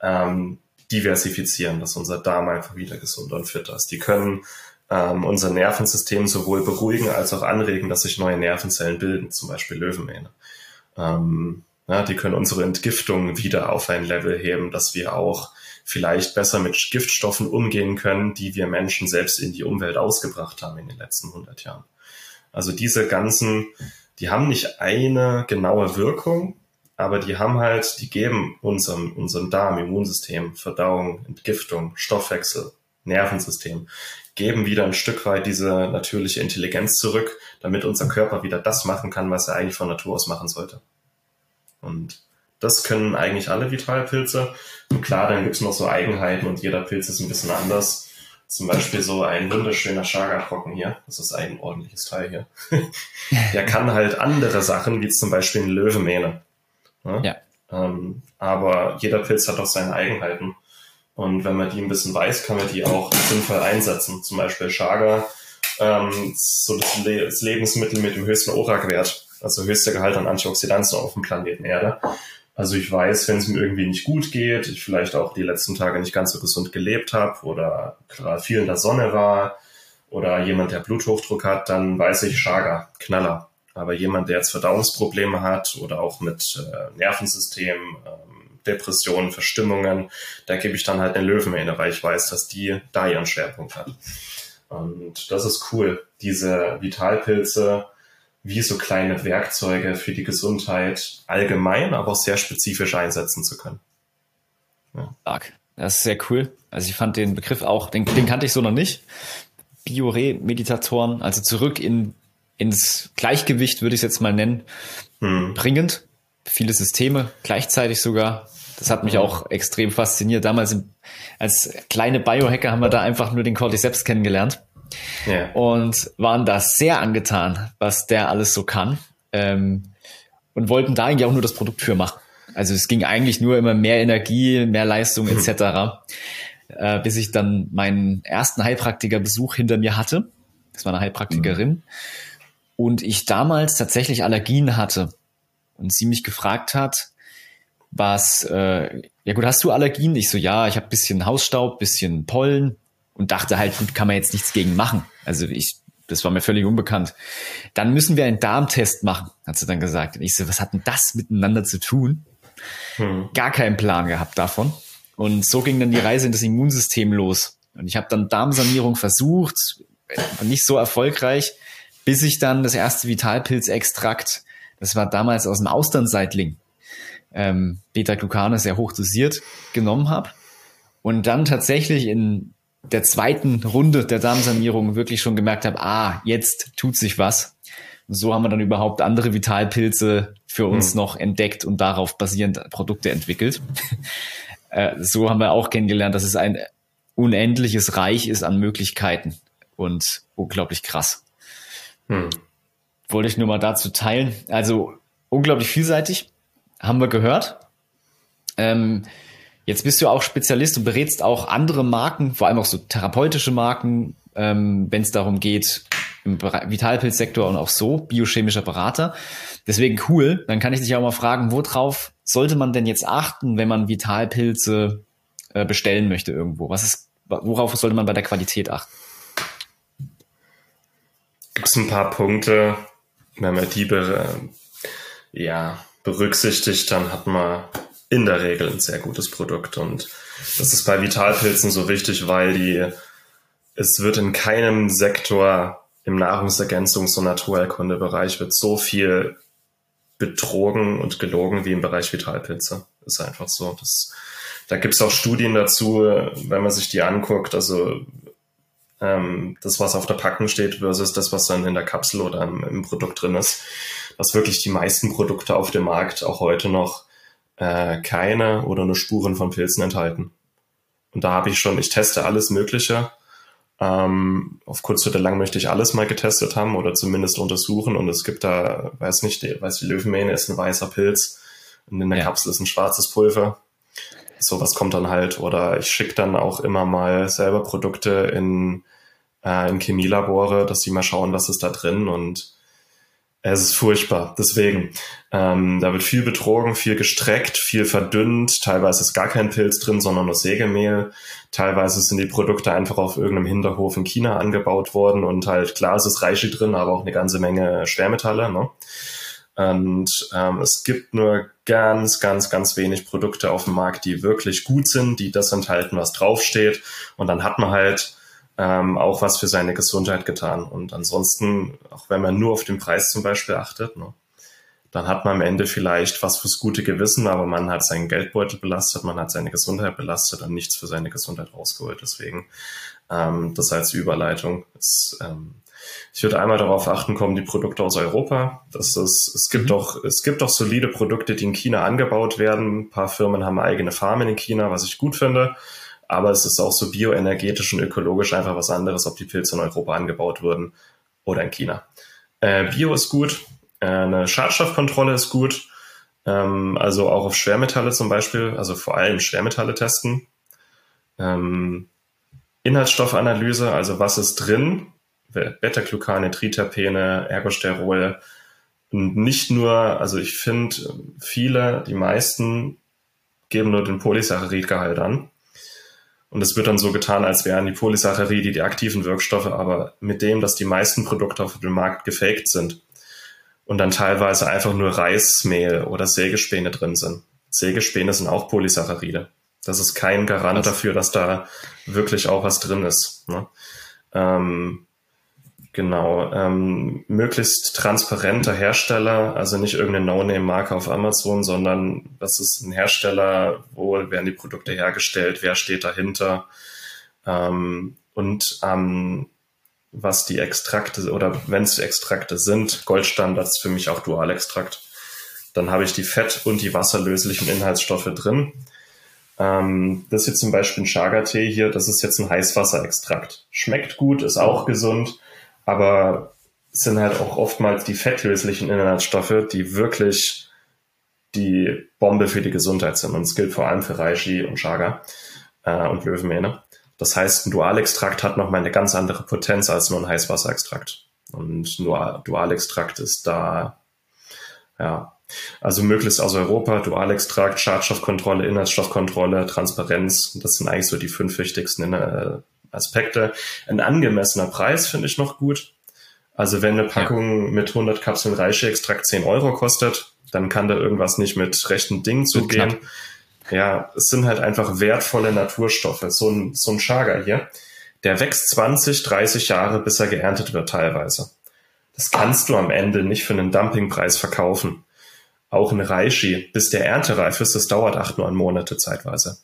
ähm, diversifizieren, dass unser Darm einfach wieder gesund und fit ist. Die können ähm, unser Nervensystem sowohl beruhigen als auch anregen, dass sich neue Nervenzellen bilden, zum Beispiel Löwenmähne. Ähm, ja, die können unsere Entgiftung wieder auf ein Level heben, dass wir auch vielleicht besser mit Giftstoffen umgehen können, die wir Menschen selbst in die Umwelt ausgebracht haben in den letzten 100 Jahren. Also diese ganzen, die haben nicht eine genaue Wirkung, aber die haben halt, die geben unserem, unserem Darm, Immunsystem, Verdauung, Entgiftung, Stoffwechsel, Nervensystem, geben wieder ein Stück weit diese natürliche Intelligenz zurück, damit unser Körper wieder das machen kann, was er eigentlich von Natur aus machen sollte. Und das können eigentlich alle Vitalpilze. Und klar, dann gibt's noch so Eigenheiten und jeder Pilz ist ein bisschen anders. Zum Beispiel so ein wunderschöner Chaga-Trocken hier. Das ist ein ordentliches Teil hier. Der kann halt andere Sachen, wie zum Beispiel eine Löwemähne. Ne? Ja. Ähm, aber jeder Pilz hat auch seine Eigenheiten. Und wenn man die ein bisschen weiß, kann man die auch sinnvoll einsetzen. Zum Beispiel Chaga, ähm, so das, Le das, Lebensmittel mit dem höchsten ORAC-Wert, also höchster Gehalt an Antioxidantien auf dem Planeten Erde. Also ich weiß, wenn es mir irgendwie nicht gut geht, ich vielleicht auch die letzten Tage nicht ganz so gesund gelebt habe oder gerade viel in der Sonne war oder jemand, der Bluthochdruck hat, dann weiß ich Chaga, Knaller. Aber jemand, der jetzt Verdauungsprobleme hat oder auch mit äh, Nervensystem, ähm, Depressionen, Verstimmungen, da gebe ich dann halt eine Löwenmähne, weil ich weiß, dass die da ihren Schwerpunkt hat. Und das ist cool, diese Vitalpilze wie so kleine Werkzeuge für die Gesundheit allgemein, aber auch sehr spezifisch einsetzen zu können. Ja. Stark. Das ist sehr cool. Also ich fand den Begriff auch, den, den kannte ich so noch nicht. Biore-Meditatoren, also zurück in ins Gleichgewicht, würde ich es jetzt mal nennen, hm. bringend. Viele Systeme gleichzeitig sogar. Das hat mich hm. auch extrem fasziniert. Damals im, als kleine Biohacker haben wir da einfach nur den Cordyceps kennengelernt. Und waren da sehr angetan, was der alles so kann. Ähm, und wollten da eigentlich auch nur das Produkt für machen. Also es ging eigentlich nur immer mehr Energie, mehr Leistung etc. Hm. Äh, bis ich dann meinen ersten Heilpraktikerbesuch hinter mir hatte. Das war eine Heilpraktikerin. Mhm und ich damals tatsächlich Allergien hatte und sie mich gefragt hat, was, äh, ja gut, hast du Allergien? Ich so, ja, ich habe bisschen Hausstaub, bisschen Pollen und dachte halt, gut, kann man jetzt nichts gegen machen. Also ich, das war mir völlig unbekannt. Dann müssen wir einen Darmtest machen, hat sie dann gesagt. Und ich so, was hat denn das miteinander zu tun? Hm. Gar keinen Plan gehabt davon. Und so ging dann die Reise in das Immunsystem los. Und ich habe dann Darmsanierung versucht, nicht so erfolgreich bis ich dann das erste Vitalpilzextrakt, das war damals aus dem Austernseitling, ähm, Beta-Glucane sehr hoch dosiert genommen habe. Und dann tatsächlich in der zweiten Runde der Darmsanierung wirklich schon gemerkt habe, ah, jetzt tut sich was. so haben wir dann überhaupt andere Vitalpilze für uns hm. noch entdeckt und darauf basierend Produkte entwickelt. Äh, so haben wir auch kennengelernt, dass es ein unendliches Reich ist an Möglichkeiten und unglaublich krass. Hm. Wollte ich nur mal dazu teilen. Also unglaublich vielseitig, haben wir gehört. Ähm, jetzt bist du auch Spezialist und berätst auch andere Marken, vor allem auch so therapeutische Marken, ähm, wenn es darum geht, im Vitalpilzsektor und auch so, biochemischer Berater. Deswegen cool. Dann kann ich dich auch mal fragen, worauf sollte man denn jetzt achten, wenn man Vitalpilze äh, bestellen möchte irgendwo? Was ist, worauf sollte man bei der Qualität achten? Gibt es ein paar Punkte, wenn man die ja, berücksichtigt, dann hat man in der Regel ein sehr gutes Produkt. Und das ist bei Vitalpilzen so wichtig, weil die, es wird in keinem Sektor im Nahrungsergänzungs- und Naturheilkundebereich wird so viel betrogen und gelogen wie im Bereich Vitalpilze. Ist einfach so. Das, da gibt's auch Studien dazu, wenn man sich die anguckt. Also ähm, das, was auf der Packung steht, versus das, was dann in der Kapsel oder im, im Produkt drin ist. Dass wirklich die meisten Produkte auf dem Markt auch heute noch äh, keine oder nur Spuren von Pilzen enthalten. Und da habe ich schon, ich teste alles Mögliche ähm, auf kurz oder lang möchte ich alles mal getestet haben oder zumindest untersuchen. Und es gibt da, weiß nicht, die, weiß die Löwenmähne ist ein weißer Pilz und in der ja. Kapsel ist ein schwarzes Pulver. Sowas kommt dann halt. Oder ich schicke dann auch immer mal selber Produkte in, äh, in Chemielabore, dass sie mal schauen, was ist da drin. Und es ist furchtbar. Deswegen, ähm, da wird viel betrogen, viel gestreckt, viel verdünnt. Teilweise ist gar kein Pilz drin, sondern nur Sägemehl. Teilweise sind die Produkte einfach auf irgendeinem Hinterhof in China angebaut worden und halt klar, es ist Reishi drin, aber auch eine ganze Menge Schwermetalle. Ne? Und ähm, es gibt nur ganz, ganz, ganz wenig Produkte auf dem Markt, die wirklich gut sind, die das enthalten, was draufsteht. Und dann hat man halt ähm, auch was für seine Gesundheit getan. Und ansonsten, auch wenn man nur auf den Preis zum Beispiel achtet, ne, dann hat man am Ende vielleicht was fürs gute Gewissen, aber man hat seinen Geldbeutel belastet, man hat seine Gesundheit belastet und nichts für seine Gesundheit rausgeholt. Deswegen ähm, das als Überleitung. Ist, ähm, ich würde einmal darauf achten, kommen die Produkte aus Europa. Das ist, es gibt mhm. doch, es gibt doch solide Produkte, die in China angebaut werden. Ein paar Firmen haben eigene Farmen in China, was ich gut finde. Aber es ist auch so bioenergetisch und ökologisch einfach was anderes, ob die Pilze in Europa angebaut wurden oder in China. Äh, Bio ist gut, äh, eine Schadstoffkontrolle ist gut, ähm, also auch auf Schwermetalle zum Beispiel, also vor allem Schwermetalle testen. Ähm, Inhaltsstoffanalyse, also was ist drin, Beta-Glucane, Triterpene, Ergosterol. Und nicht nur, also ich finde, viele, die meisten geben nur den Polysaccharidgehalt an. Und es wird dann so getan, als wären die Polysaccharide die aktiven Wirkstoffe, aber mit dem, dass die meisten Produkte auf dem Markt gefaked sind und dann teilweise einfach nur Reismehl oder Sägespäne drin sind. Sägespäne sind auch Polysaccharide. Das ist kein Garant was? dafür, dass da wirklich auch was drin ist. Ne? Ähm, Genau, ähm, möglichst transparenter Hersteller, also nicht irgendeine No-Name-Marke auf Amazon, sondern das ist ein Hersteller, wo werden die Produkte hergestellt, wer steht dahinter ähm, und ähm, was die Extrakte oder wenn es Extrakte sind, Goldstandards für mich auch Dualextrakt. Dann habe ich die Fett- und die wasserlöslichen Inhaltsstoffe drin. Ähm, das ist jetzt zum Beispiel ein Chaga-Tee hier, das ist jetzt ein Heißwasserextrakt. Schmeckt gut, ist auch gesund aber es sind halt auch oftmals die fettlöslichen Inhaltsstoffe, die wirklich die Bombe für die Gesundheit sind. Und es gilt vor allem für Reishi und Chaga äh, und Löwenmähne. Das heißt, ein Dualextrakt hat nochmal eine ganz andere Potenz als nur ein Heißwasserextrakt. Und nur Dualextrakt ist da, ja, also möglichst aus Europa, Dualextrakt, Schadstoffkontrolle, Inhaltsstoffkontrolle, Transparenz. Das sind eigentlich so die fünf wichtigsten äh, Aspekte. Ein angemessener Preis finde ich noch gut. Also wenn eine Packung ja. mit 100 Kapseln Reishi-Extrakt 10 Euro kostet, dann kann da irgendwas nicht mit rechten Dingen zugehen. Ja, es sind halt einfach wertvolle Naturstoffe. So ein, so ein Chaga hier, der wächst 20, 30 Jahre, bis er geerntet wird teilweise. Das kannst du am Ende nicht für einen Dumpingpreis verkaufen. Auch ein Reishi, bis der erntereif ist, das dauert acht, neun Monate zeitweise.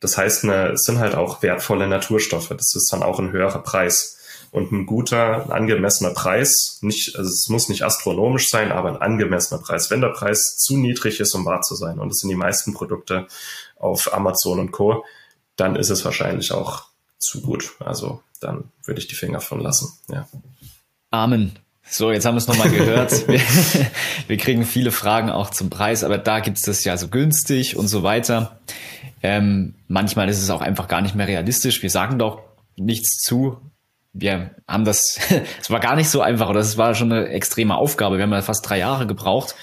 Das heißt, ne, es sind halt auch wertvolle Naturstoffe. Das ist dann auch ein höherer Preis. Und ein guter, ein angemessener Preis, nicht, also es muss nicht astronomisch sein, aber ein angemessener Preis. Wenn der Preis zu niedrig ist, um wahr zu sein, und das sind die meisten Produkte auf Amazon und Co., dann ist es wahrscheinlich auch zu gut. Also dann würde ich die Finger von lassen. Ja. Amen. So, jetzt haben wir es nochmal gehört. wir, wir, kriegen viele Fragen auch zum Preis, aber da gibt es das ja so günstig und so weiter. Ähm, manchmal ist es auch einfach gar nicht mehr realistisch. Wir sagen doch nichts zu. Wir haben das, es war gar nicht so einfach oder es war schon eine extreme Aufgabe. Wir haben ja fast drei Jahre gebraucht.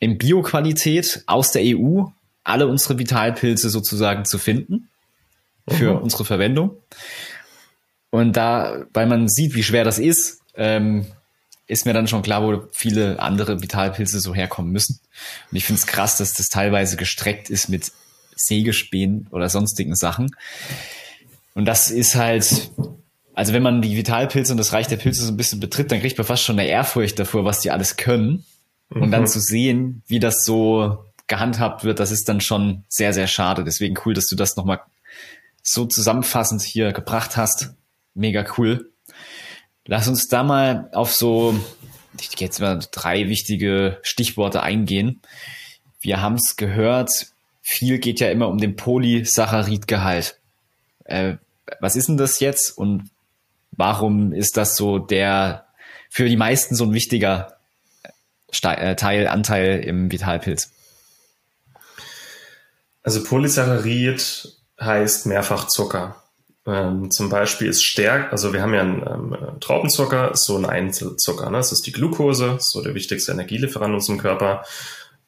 In Bioqualität aus der EU alle unsere Vitalpilze sozusagen zu finden für mhm. unsere Verwendung. Und da, weil man sieht, wie schwer das ist, ähm, ist mir dann schon klar, wo viele andere Vitalpilze so herkommen müssen. Und ich finde es krass, dass das teilweise gestreckt ist mit Sägespänen oder sonstigen Sachen. Und das ist halt, also wenn man die Vitalpilze und das Reich der Pilze so ein bisschen betritt, dann kriegt man fast schon eine Ehrfurcht davor, was die alles können. Mhm. Und dann mhm. zu sehen, wie das so gehandhabt wird, das ist dann schon sehr, sehr schade. Deswegen cool, dass du das nochmal so zusammenfassend hier gebracht hast. Mega cool. Lass uns da mal auf so, ich gehe jetzt mal drei wichtige Stichworte eingehen. Wir haben es gehört, viel geht ja immer um den Polysaccharidgehalt. Äh, was ist denn das jetzt und warum ist das so der für die meisten so ein wichtiger äh, Teil, Anteil im Vitalpilz? Also Polysaccharid heißt Mehrfachzucker. Ähm, zum Beispiel ist Stärk, also wir haben ja einen ähm, Traubenzucker, so ein Einzelzucker. Ne? Das ist die Glucose, so der wichtigste Energielieferant in unserem Körper.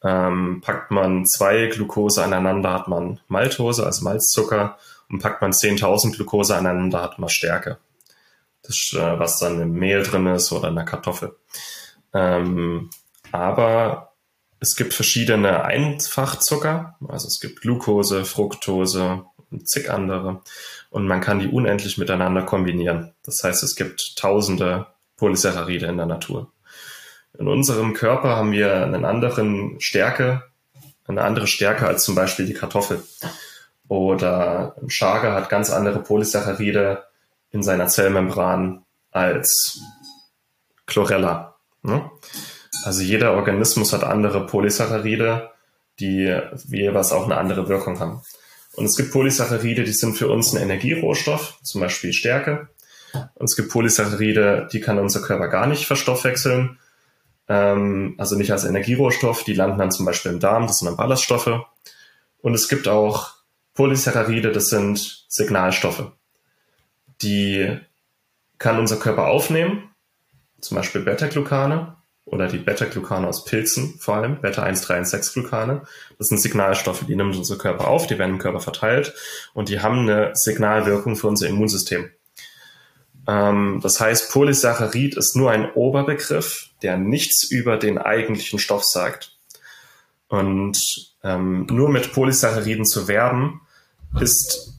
Ähm, packt man zwei Glucose aneinander, hat man Maltose, also Malzzucker. Und packt man 10.000 Glucose aneinander, hat man Stärke. Das äh, was dann im Mehl drin ist oder in der Kartoffel. Ähm, aber es gibt verschiedene Einfachzucker. Also es gibt Glucose, Fructose, und zig andere. Und man kann die unendlich miteinander kombinieren. Das heißt, es gibt tausende Polysaccharide in der Natur. In unserem Körper haben wir einen anderen Stärke, eine andere Stärke als zum Beispiel die Kartoffel. Oder ein Schager hat ganz andere Polysaccharide in seiner Zellmembran als Chlorella. Ne? Also jeder Organismus hat andere Polysaccharide, die jeweils auch eine andere Wirkung haben. Und es gibt Polysaccharide, die sind für uns ein Energierohstoff, zum Beispiel Stärke. Und es gibt Polysaccharide, die kann unser Körper gar nicht verstoffwechseln, ähm, also nicht als Energierohstoff. Die landen dann zum Beispiel im Darm, das sind dann Ballaststoffe. Und es gibt auch Polysaccharide, das sind Signalstoffe. Die kann unser Körper aufnehmen, zum Beispiel Beta-Glucane oder die Beta-Glucane aus Pilzen vor allem, Beta-1,3,6-Glucane. Das sind Signalstoffe, die nimmt unser Körper auf, die werden im Körper verteilt und die haben eine Signalwirkung für unser Immunsystem. Ähm, das heißt, Polysaccharid ist nur ein Oberbegriff, der nichts über den eigentlichen Stoff sagt. Und ähm, nur mit Polysacchariden zu werben, ist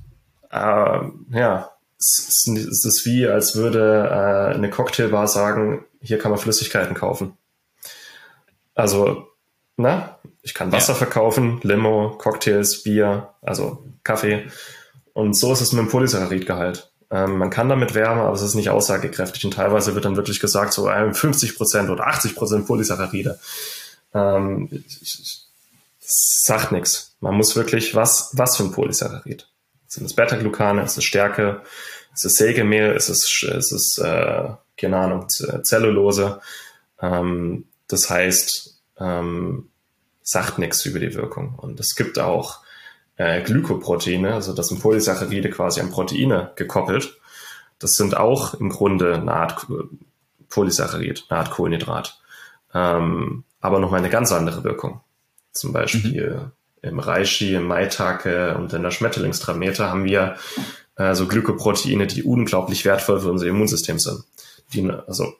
äh, ja es ist wie, als würde äh, eine Cocktailbar sagen, hier kann man Flüssigkeiten kaufen. Also, na, ich kann Wasser ja. verkaufen, Limo, Cocktails, Bier, also Kaffee. Und so ist es mit dem Polysaccharidgehalt. Ähm, man kann damit wärmen, aber es ist nicht aussagekräftig. Und teilweise wird dann wirklich gesagt, so 50 Prozent oder 80 Prozent Polysaccharide. Ähm, sagt nichts. Man muss wirklich, was, was für ein Polysaccharid? Sind es Beta-Glucane? Ist es Stärke? Ist es Sägemehl? Ist es, ist es äh, keine Ahnung, Zellulose? Ähm, das heißt, ähm, sagt nichts über die Wirkung. Und es gibt auch äh, Glykoproteine, also das sind Polysaccharide quasi an Proteine gekoppelt. Das sind auch im Grunde eine Art Polysaccharid, eine Art Kohlenhydrat. Ähm, aber nochmal eine ganz andere Wirkung. Zum Beispiel mhm. im Reishi, im Maitake und in der Schmetterlingstramete haben wir äh, so Glykoproteine, die unglaublich wertvoll für unser Immunsystem sind. Die, also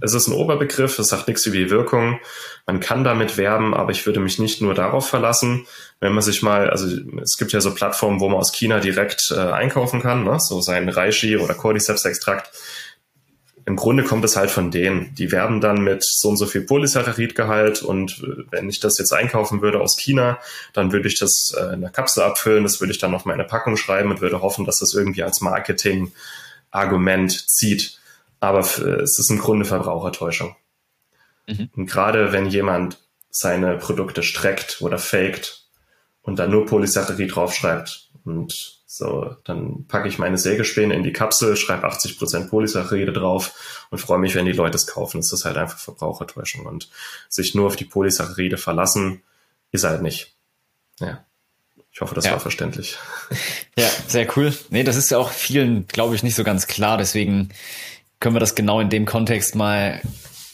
es ist ein Oberbegriff, es sagt nichts über die Wirkung. Man kann damit werben, aber ich würde mich nicht nur darauf verlassen. Wenn man sich mal, also es gibt ja so Plattformen, wo man aus China direkt äh, einkaufen kann, ne? so sein Reishi oder Cordyceps-Extrakt. im Grunde kommt es halt von denen. Die werben dann mit so und so viel Polysaccharidgehalt und äh, wenn ich das jetzt einkaufen würde aus China, dann würde ich das äh, in der Kapsel abfüllen, das würde ich dann auf meine Packung schreiben und würde hoffen, dass das irgendwie als Marketing-Argument zieht. Aber es ist im Grunde Verbrauchertäuschung. Mhm. Und gerade wenn jemand seine Produkte streckt oder faked und dann nur Polysaccharid draufschreibt und so, dann packe ich meine Sägespäne in die Kapsel, schreibe 80% Polysaccharide drauf und freue mich, wenn die Leute es kaufen. Das ist halt einfach Verbrauchertäuschung und sich nur auf die Polysaccharide verlassen, ist halt nicht. Ja. Ich hoffe, das ja. war verständlich. Ja, sehr cool. Nee, das ist ja auch vielen, glaube ich, nicht so ganz klar. Deswegen können wir das genau in dem Kontext mal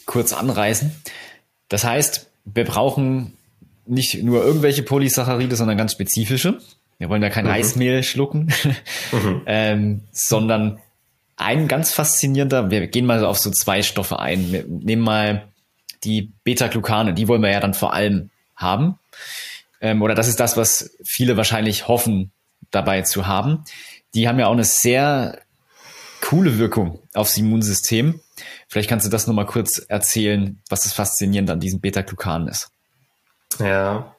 kurz anreißen. Das heißt, wir brauchen nicht nur irgendwelche Polysaccharide, sondern ganz spezifische. Wir wollen ja kein mhm. Eismehl schlucken, mhm. ähm, sondern ein ganz faszinierender, wir gehen mal auf so zwei Stoffe ein. Wir nehmen mal die Beta-Glucane, die wollen wir ja dann vor allem haben. Ähm, oder das ist das, was viele wahrscheinlich hoffen, dabei zu haben. Die haben ja auch eine sehr coole Wirkung aufs Immunsystem. Vielleicht kannst du das nochmal kurz erzählen, was das Faszinierende an diesem Beta-Glucan ist. Ja,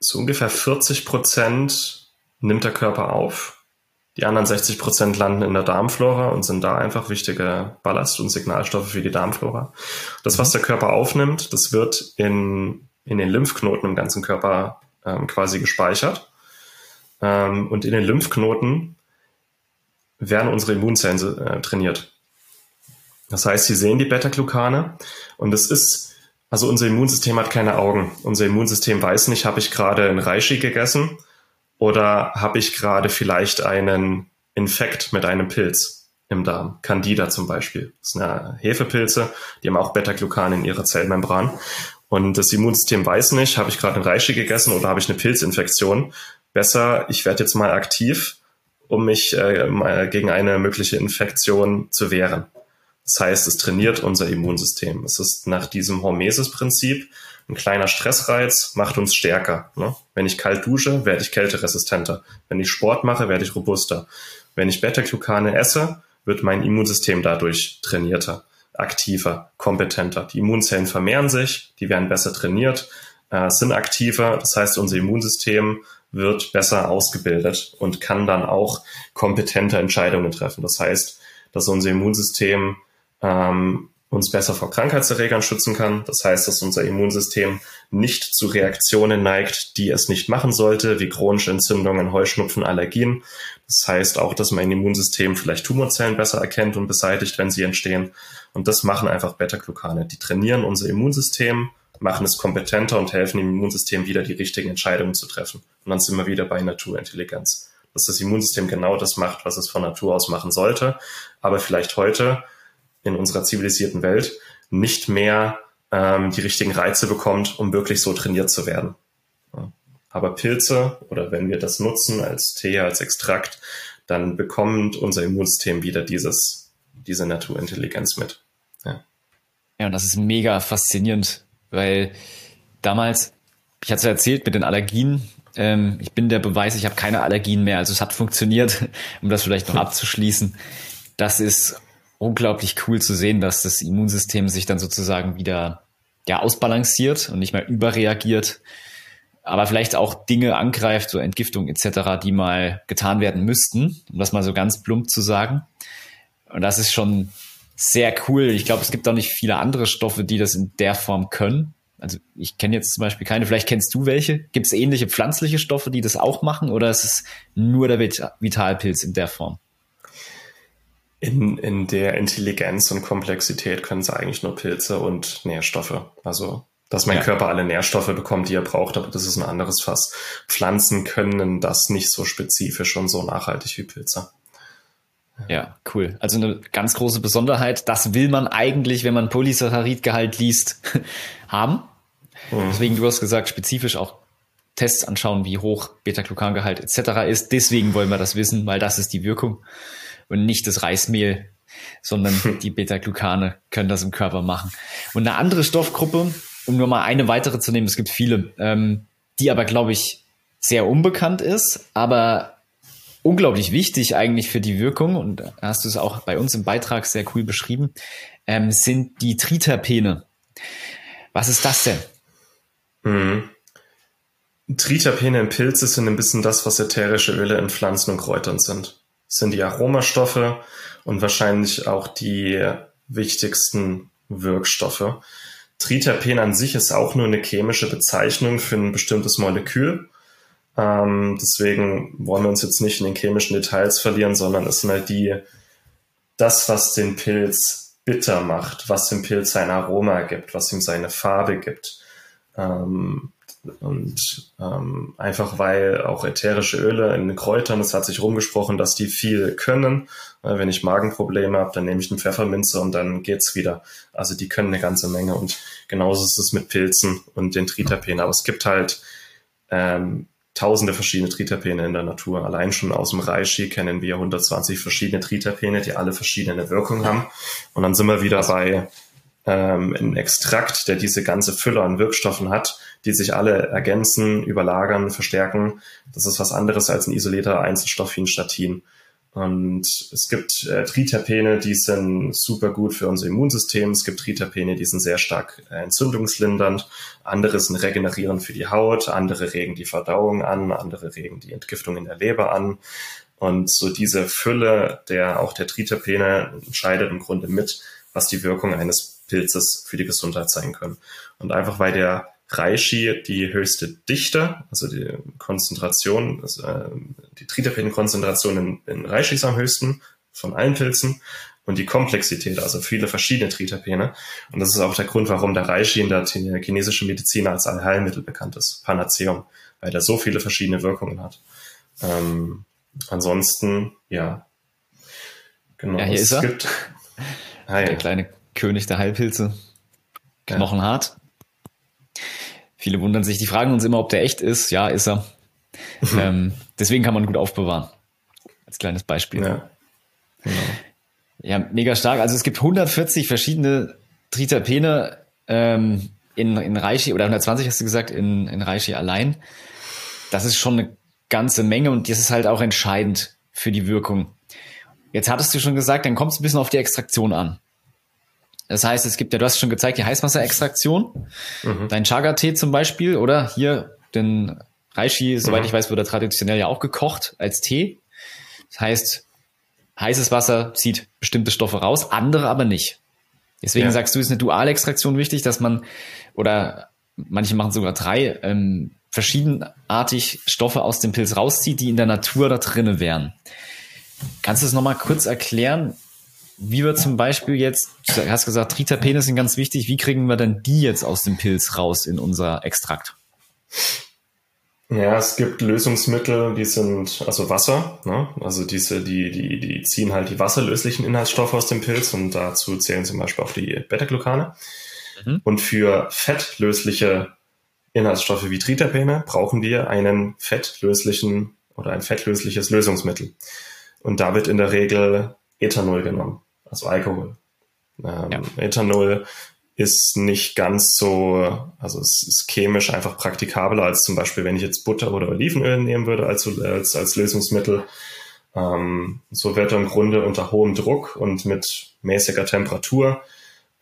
so ungefähr 40 Prozent nimmt der Körper auf. Die anderen 60 Prozent landen in der Darmflora und sind da einfach wichtige Ballast- und Signalstoffe für die Darmflora. Das, was der Körper aufnimmt, das wird in, in den Lymphknoten im ganzen Körper ähm, quasi gespeichert. Ähm, und in den Lymphknoten werden unsere Immunzellen äh, trainiert. Das heißt, sie sehen die Beta-Glucane und es ist, also unser Immunsystem hat keine Augen. Unser Immunsystem weiß nicht, habe ich gerade ein Reishi gegessen oder habe ich gerade vielleicht einen Infekt mit einem Pilz im Darm. Candida zum Beispiel. Das sind ja Hefepilze, die haben auch Beta-Glucane in ihrer Zellmembran. Und das Immunsystem weiß nicht, habe ich gerade ein Reishi gegessen oder habe ich eine Pilzinfektion. Besser, ich werde jetzt mal aktiv, um mich äh, gegen eine mögliche Infektion zu wehren. Das heißt, es trainiert unser Immunsystem. Es ist nach diesem Hormesis-Prinzip ein kleiner Stressreiz macht uns stärker. Ne? Wenn ich kalt dusche, werde ich kälteresistenter. Wenn ich Sport mache, werde ich robuster. Wenn ich Beta-Glucane esse, wird mein Immunsystem dadurch trainierter, aktiver, kompetenter. Die Immunzellen vermehren sich, die werden besser trainiert, äh, sind aktiver. Das heißt, unser Immunsystem wird besser ausgebildet und kann dann auch kompetente Entscheidungen treffen. Das heißt, dass unser Immunsystem ähm, uns besser vor Krankheitserregern schützen kann. Das heißt, dass unser Immunsystem nicht zu Reaktionen neigt, die es nicht machen sollte, wie chronische Entzündungen, Heuschnupfen, Allergien. Das heißt auch, dass mein Immunsystem vielleicht Tumorzellen besser erkennt und beseitigt, wenn sie entstehen. Und das machen einfach Beta-Glucane. Die trainieren unser Immunsystem, machen es kompetenter und helfen dem Immunsystem wieder die richtigen Entscheidungen zu treffen. Und dann sind wir wieder bei Naturintelligenz. Dass das Immunsystem genau das macht, was es von Natur aus machen sollte, aber vielleicht heute in unserer zivilisierten Welt nicht mehr ähm, die richtigen Reize bekommt, um wirklich so trainiert zu werden. Aber Pilze oder wenn wir das nutzen als Tee, als Extrakt, dann bekommt unser Immunsystem wieder dieses, diese Naturintelligenz mit. Ja. ja, und das ist mega faszinierend, weil damals, ich hatte es ja erzählt mit den Allergien, ähm, ich bin der Beweis, ich habe keine Allergien mehr. Also es hat funktioniert, um das vielleicht noch abzuschließen. Das ist unglaublich cool zu sehen, dass das Immunsystem sich dann sozusagen wieder ja ausbalanciert und nicht mehr überreagiert, aber vielleicht auch Dinge angreift, so Entgiftung etc., die mal getan werden müssten, um das mal so ganz plump zu sagen. Und das ist schon sehr cool. Ich glaube, es gibt auch nicht viele andere Stoffe, die das in der Form können. Also ich kenne jetzt zum Beispiel keine, vielleicht kennst du welche. Gibt es ähnliche pflanzliche Stoffe, die das auch machen oder ist es nur der Vitalpilz in der Form? in, in der Intelligenz und Komplexität können es eigentlich nur Pilze und Nährstoffe. Also, dass mein ja. Körper alle Nährstoffe bekommt, die er braucht, aber das ist ein anderes Fass. Pflanzen können das nicht so spezifisch und so nachhaltig wie Pilze. Ja, cool. Also eine ganz große Besonderheit. Das will man eigentlich, wenn man Polysaccharidgehalt liest, haben. Mhm. Deswegen, du hast gesagt, spezifisch auch Tests anschauen, wie hoch Beta-Glucangehalt etc. ist. Deswegen wollen wir das wissen, weil das ist die Wirkung und nicht das Reismehl, sondern die Beta-Glucane können das im Körper machen. Und eine andere Stoffgruppe, um nur mal eine weitere zu nehmen, es gibt viele, ähm, die aber, glaube ich, sehr unbekannt ist, aber unglaublich wichtig eigentlich für die Wirkung, und hast du es auch bei uns im Beitrag sehr cool beschrieben, ähm, sind die Triterpene. Was ist das denn? Mhm. Triterpene in Pilze sind ein bisschen das, was ätherische Öle in Pflanzen und Kräutern sind. Das sind die Aromastoffe und wahrscheinlich auch die wichtigsten Wirkstoffe. Triterpen an sich ist auch nur eine chemische Bezeichnung für ein bestimmtes Molekül. Ähm, deswegen wollen wir uns jetzt nicht in den chemischen Details verlieren, sondern es sind halt die, das, was den Pilz bitter macht, was dem Pilz sein Aroma gibt, was ihm seine Farbe gibt. Ähm, und ähm, einfach weil auch ätherische Öle in den Kräutern, es hat sich rumgesprochen, dass die viel können. Äh, wenn ich Magenprobleme habe, dann nehme ich eine Pfefferminze und dann geht's wieder. Also die können eine ganze Menge. Und genauso ist es mit Pilzen und den Triterpenen. Aber es gibt halt ähm, tausende verschiedene Triterpene in der Natur. Allein schon aus dem Reishi kennen wir 120 verschiedene Triterpene, die alle verschiedene Wirkungen haben. Und dann sind wir wieder bei ähm, einem Extrakt, der diese ganze Fülle an Wirkstoffen hat, die sich alle ergänzen, überlagern, verstärken. Das ist was anderes als ein isolierter Einzelstoff wie ein Statin. Und es gibt äh, Triterpene, die sind super gut für unser Immunsystem. Es gibt Triterpene, die sind sehr stark äh, entzündungslindernd. Andere sind regenerierend für die Haut. Andere regen die Verdauung an. Andere regen die Entgiftung in der Leber an. Und so diese Fülle der auch der Triterpene entscheidet im Grunde mit, was die Wirkung eines Pilzes für die Gesundheit sein können. Und einfach weil der Reishi die höchste Dichte, also die Konzentration, also, äh, die Triterpenkonzentration in, in Reishi ist am höchsten von allen Pilzen und die Komplexität, also viele verschiedene Triterpene. Und das ist auch der Grund, warum der Reishi in der chinesischen Medizin als Allheilmittel bekannt ist, Panaceum, weil der so viele verschiedene Wirkungen hat. Ähm, ansonsten, ja, genau. Ja, hier ist er. Gibt, ah, ja. Der kleine König der Heilpilze. Knochenhart. Ja. Viele wundern sich, die fragen uns immer, ob der echt ist. Ja, ist er. ähm, deswegen kann man gut aufbewahren. Als kleines Beispiel. Ja. Genau. ja, mega stark. Also es gibt 140 verschiedene Triterpene ähm, in, in Reishi, oder 120 hast du gesagt, in, in Reishi allein. Das ist schon eine ganze Menge und das ist halt auch entscheidend für die Wirkung. Jetzt hattest du schon gesagt, dann kommt es ein bisschen auf die Extraktion an. Das heißt, es gibt ja, du hast schon gezeigt, die Heißwasserextraktion. Mhm. Dein Chaga-Tee zum Beispiel, oder? Hier, den Reishi, soweit mhm. ich weiß, wird er traditionell ja auch gekocht als Tee. Das heißt, heißes Wasser zieht bestimmte Stoffe raus, andere aber nicht. Deswegen ja. sagst du, ist eine Dualextraktion wichtig, dass man, oder manche machen sogar drei, ähm, verschiedenartig Stoffe aus dem Pilz rauszieht, die in der Natur da drinnen wären. Kannst du es nochmal kurz erklären, wie wir zum Beispiel jetzt, du hast gesagt, Triterpene sind ganz wichtig. Wie kriegen wir denn die jetzt aus dem Pilz raus in unser Extrakt? Ja, es gibt Lösungsmittel, die sind also Wasser, ne? also diese, die, die, die ziehen halt die wasserlöslichen Inhaltsstoffe aus dem Pilz und dazu zählen zum Beispiel auch die Beta-Glucane. Mhm. Und für fettlösliche Inhaltsstoffe wie Triterpene brauchen wir einen fettlöslichen oder ein fettlösliches Lösungsmittel. Und da wird in der Regel Ethanol genommen also Alkohol. Ähm, ja. Ethanol ist nicht ganz so, also es ist chemisch einfach praktikabler als zum Beispiel, wenn ich jetzt Butter oder Olivenöl nehmen würde als, als, als Lösungsmittel. Ähm, so wird er im Grunde unter hohem Druck und mit mäßiger Temperatur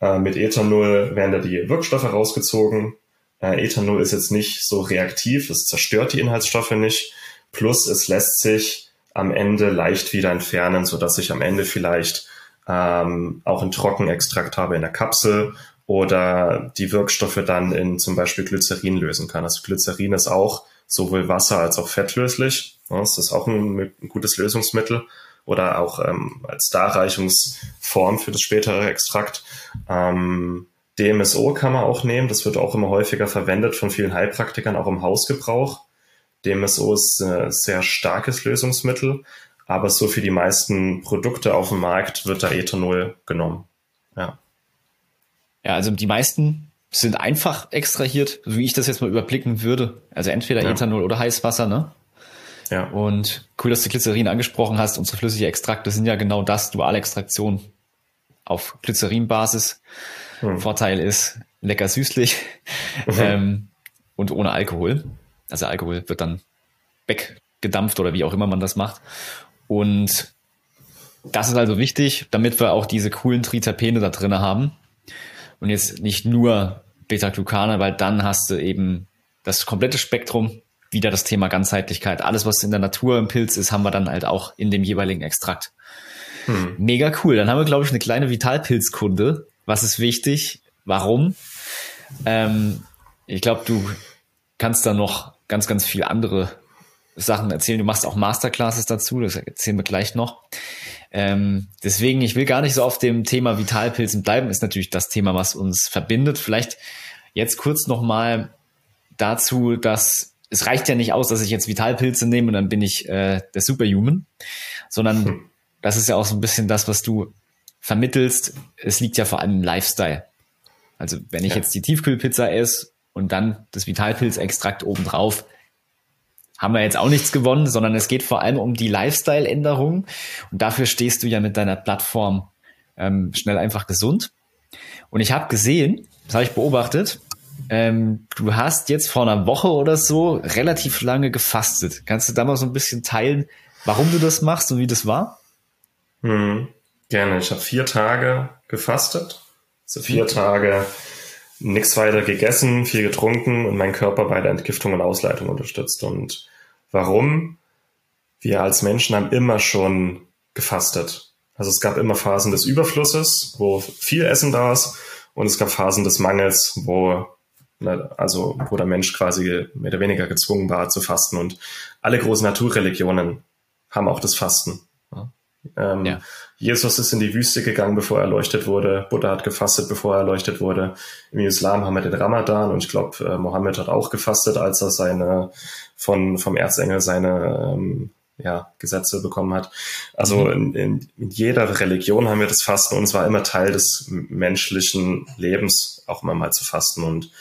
äh, mit Ethanol werden da die Wirkstoffe rausgezogen. Äh, Ethanol ist jetzt nicht so reaktiv, es zerstört die Inhaltsstoffe nicht. Plus es lässt sich am Ende leicht wieder entfernen, so dass ich am Ende vielleicht ähm, auch einen Trockenextrakt habe in der Kapsel oder die Wirkstoffe dann in zum Beispiel Glycerin lösen kann. Also Glycerin ist auch sowohl Wasser als auch fettlöslich. Das ist auch ein, ein gutes Lösungsmittel oder auch ähm, als Darreichungsform für das spätere Extrakt. Ähm, DMSO kann man auch nehmen. Das wird auch immer häufiger verwendet von vielen Heilpraktikern, auch im Hausgebrauch. DMSO ist ein sehr starkes Lösungsmittel, aber so für die meisten Produkte auf dem Markt wird da Ethanol genommen. Ja. Ja, also die meisten sind einfach extrahiert, wie ich das jetzt mal überblicken würde. Also entweder ja. Ethanol oder Heißwasser, ne? Ja. Und cool, dass du Glycerin angesprochen hast. Unsere flüssige Extrakte sind ja genau das, Dualextraktion auf Glycerinbasis. Hm. Vorteil ist lecker süßlich mhm. ähm, und ohne Alkohol. Also Alkohol wird dann weg gedampft oder wie auch immer man das macht. Und das ist also wichtig, damit wir auch diese coolen Trizapene da drin haben. Und jetzt nicht nur Beta-Glucane, weil dann hast du eben das komplette Spektrum, wieder das Thema Ganzheitlichkeit. Alles, was in der Natur im Pilz ist, haben wir dann halt auch in dem jeweiligen Extrakt. Hm. Mega cool. Dann haben wir, glaube ich, eine kleine Vitalpilzkunde. Was ist wichtig? Warum? Ähm, ich glaube, du kannst da noch ganz, ganz viel andere Sachen erzählen. Du machst auch Masterclasses dazu, das erzählen wir gleich noch. Ähm, deswegen, ich will gar nicht so auf dem Thema Vitalpilzen bleiben, ist natürlich das Thema, was uns verbindet. Vielleicht jetzt kurz nochmal dazu, dass es reicht ja nicht aus, dass ich jetzt Vitalpilze nehme und dann bin ich äh, der Superhuman, sondern hm. das ist ja auch so ein bisschen das, was du vermittelst. Es liegt ja vor allem im Lifestyle. Also wenn ich ja. jetzt die Tiefkühlpizza esse und dann das Vitalpilzextrakt obendrauf, haben wir jetzt auch nichts gewonnen, sondern es geht vor allem um die Lifestyle-Änderung. Und dafür stehst du ja mit deiner Plattform ähm, schnell einfach gesund. Und ich habe gesehen, das habe ich beobachtet, ähm, du hast jetzt vor einer Woche oder so relativ lange gefastet. Kannst du da mal so ein bisschen teilen, warum du das machst und wie das war? Hm, gerne. Ich habe vier Tage gefastet. Also vier. Tage nichts weiter gegessen, viel getrunken und meinen Körper bei der Entgiftung und Ausleitung unterstützt. Und warum? Wir als Menschen haben immer schon gefastet. Also es gab immer Phasen des Überflusses, wo viel Essen da ist, und es gab Phasen des Mangels, wo ne, also wo der Mensch quasi mehr oder weniger gezwungen war zu fasten. Und alle großen Naturreligionen haben auch das Fasten. Ähm, ja. Jesus ist in die Wüste gegangen, bevor er erleuchtet wurde. Buddha hat gefastet, bevor er erleuchtet wurde. Im Islam haben wir den Ramadan und ich glaube, äh, Mohammed hat auch gefastet, als er seine von vom Erzengel seine ähm, ja, Gesetze bekommen hat. Also mhm. in, in, in, jeder Religion haben wir das Fasten und es war immer Teil des menschlichen Lebens, auch immer mal zu fasten. Und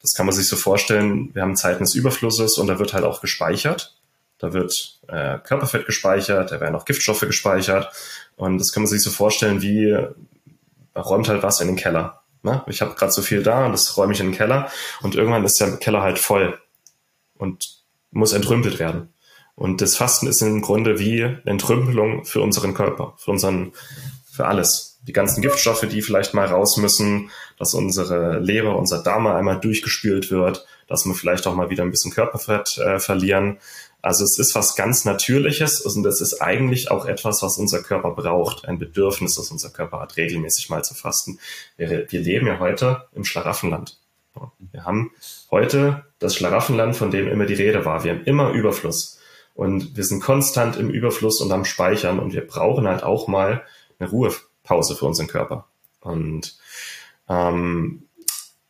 das kann man sich so vorstellen, wir haben Zeiten des Überflusses und da wird halt auch gespeichert. Da wird äh, Körperfett gespeichert, da werden auch Giftstoffe gespeichert. Und das kann man sich so vorstellen, wie man räumt halt was in den Keller. Ne? Ich habe gerade so viel da und das räume ich in den Keller. Und irgendwann ist der Keller halt voll und muss entrümpelt werden. Und das Fasten ist im Grunde wie Entrümpelung für unseren Körper, für unseren, für alles. Die ganzen Giftstoffe, die vielleicht mal raus müssen, dass unsere Leber, unser Darm einmal durchgespült wird, dass wir vielleicht auch mal wieder ein bisschen Körperfett äh, verlieren. Also es ist was ganz Natürliches und es ist eigentlich auch etwas, was unser Körper braucht, ein Bedürfnis, das unser Körper hat, regelmäßig mal zu fasten. Wir, wir leben ja heute im Schlaraffenland. Wir haben heute das Schlaraffenland, von dem immer die Rede war. Wir haben immer Überfluss und wir sind konstant im Überfluss und am Speichern und wir brauchen halt auch mal eine Ruhepause für unseren Körper. Und ähm,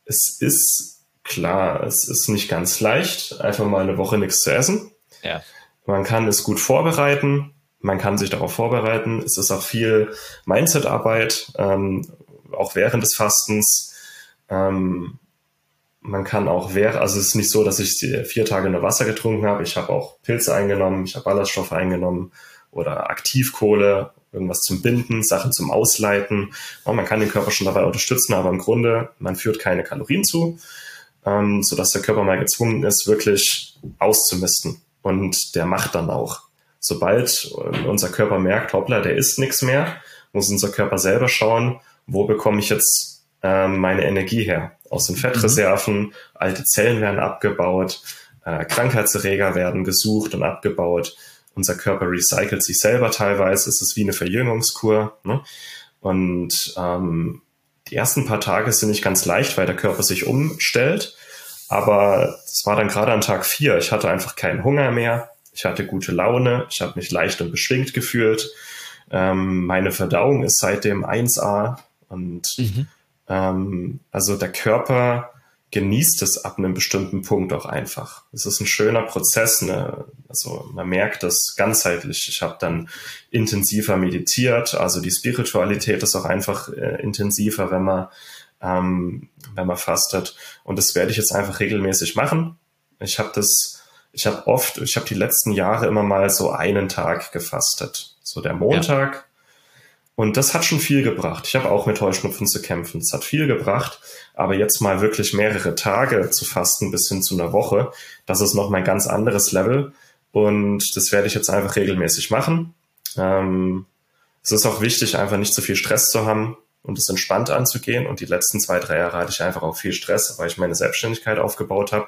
es ist klar, es ist nicht ganz leicht, einfach mal eine Woche nichts zu essen. Ja. Man kann es gut vorbereiten, man kann sich darauf vorbereiten. Es ist auch viel Mindset-Arbeit, ähm, auch während des Fastens. Ähm, man kann auch während, also es ist nicht so, dass ich vier Tage nur Wasser getrunken habe. Ich habe auch Pilze eingenommen, ich habe Ballaststoffe eingenommen oder Aktivkohle, irgendwas zum Binden, Sachen zum Ausleiten. Ja, man kann den Körper schon dabei unterstützen, aber im Grunde, man führt keine Kalorien zu, ähm, sodass der Körper mal gezwungen ist, wirklich auszumisten. Und der macht dann auch. Sobald unser Körper merkt, hoppla, der isst nichts mehr, muss unser Körper selber schauen, wo bekomme ich jetzt äh, meine Energie her? Aus den Fettreserven, mhm. alte Zellen werden abgebaut, äh, Krankheitserreger werden gesucht und abgebaut. Unser Körper recycelt sich selber teilweise. Es ist wie eine Verjüngungskur. Ne? Und ähm, die ersten paar Tage sind nicht ganz leicht, weil der Körper sich umstellt. Aber es war dann gerade an Tag vier. Ich hatte einfach keinen Hunger mehr. Ich hatte gute Laune. Ich habe mich leicht und beschwingt gefühlt. Ähm, meine Verdauung ist seitdem 1A. Und mhm. ähm, also der Körper genießt es ab einem bestimmten Punkt auch einfach. Es ist ein schöner Prozess. Ne? Also man merkt das ganzheitlich. Ich habe dann intensiver meditiert. Also die Spiritualität ist auch einfach äh, intensiver, wenn man ähm, wenn man fastet. Und das werde ich jetzt einfach regelmäßig machen. Ich habe das, ich habe oft, ich habe die letzten Jahre immer mal so einen Tag gefastet. So der Montag. Ja. Und das hat schon viel gebracht. Ich habe auch mit Heuschnupfen zu kämpfen. Es hat viel gebracht. Aber jetzt mal wirklich mehrere Tage zu fasten bis hin zu einer Woche, das ist noch mal ein ganz anderes Level. Und das werde ich jetzt einfach regelmäßig machen. Ähm, es ist auch wichtig, einfach nicht zu viel Stress zu haben und es entspannt anzugehen. Und die letzten zwei, drei Jahre hatte ich einfach auch viel Stress, weil ich meine Selbstständigkeit aufgebaut habe.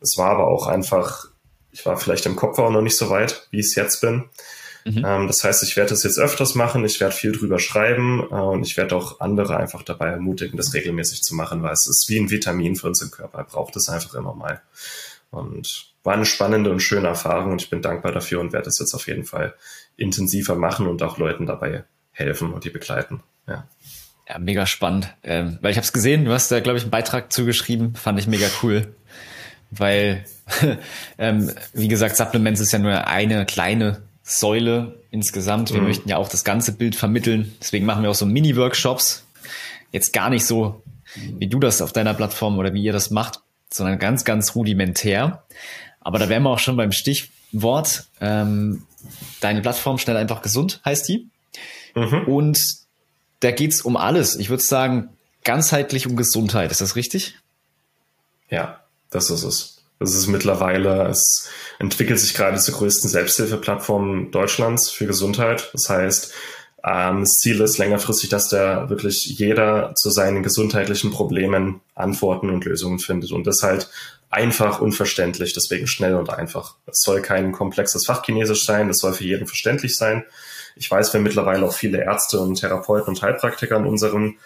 Es war aber auch einfach, ich war vielleicht im Kopf auch noch nicht so weit, wie ich es jetzt bin. Mhm. Ähm, das heißt, ich werde das jetzt öfters machen, ich werde viel drüber schreiben äh, und ich werde auch andere einfach dabei ermutigen, das regelmäßig zu machen, weil es ist wie ein Vitamin für unseren Körper. Er braucht es einfach immer mal. Und war eine spannende und schöne Erfahrung und ich bin dankbar dafür und werde das jetzt auf jeden Fall intensiver machen und auch Leuten dabei helfen und die begleiten. Ja. Ja, mega spannend. Ähm, weil ich habe es gesehen, du hast da, glaube ich, einen Beitrag zugeschrieben, fand ich mega cool. Weil, ähm, wie gesagt, Supplements ist ja nur eine kleine Säule insgesamt. Wir mhm. möchten ja auch das ganze Bild vermitteln. Deswegen machen wir auch so Mini-Workshops. Jetzt gar nicht so, wie du das auf deiner Plattform oder wie ihr das macht, sondern ganz, ganz rudimentär. Aber da wären wir auch schon beim Stichwort. Ähm, deine Plattform schnell einfach gesund heißt die. Mhm. Und da geht's um alles. Ich würde sagen, ganzheitlich um Gesundheit. Ist das richtig? Ja, das ist es. Das ist mittlerweile, es entwickelt sich gerade zur größten Selbsthilfeplattform Deutschlands für Gesundheit. Das heißt, ähm, das Ziel ist längerfristig, dass da wirklich jeder zu seinen gesundheitlichen Problemen Antworten und Lösungen findet und das halt einfach und verständlich, deswegen schnell und einfach. Es soll kein komplexes Fachchinesisch sein, es soll für jeden verständlich sein. Ich weiß, wir mittlerweile auch viele Ärzte und Therapeuten und Heilpraktiker in unserem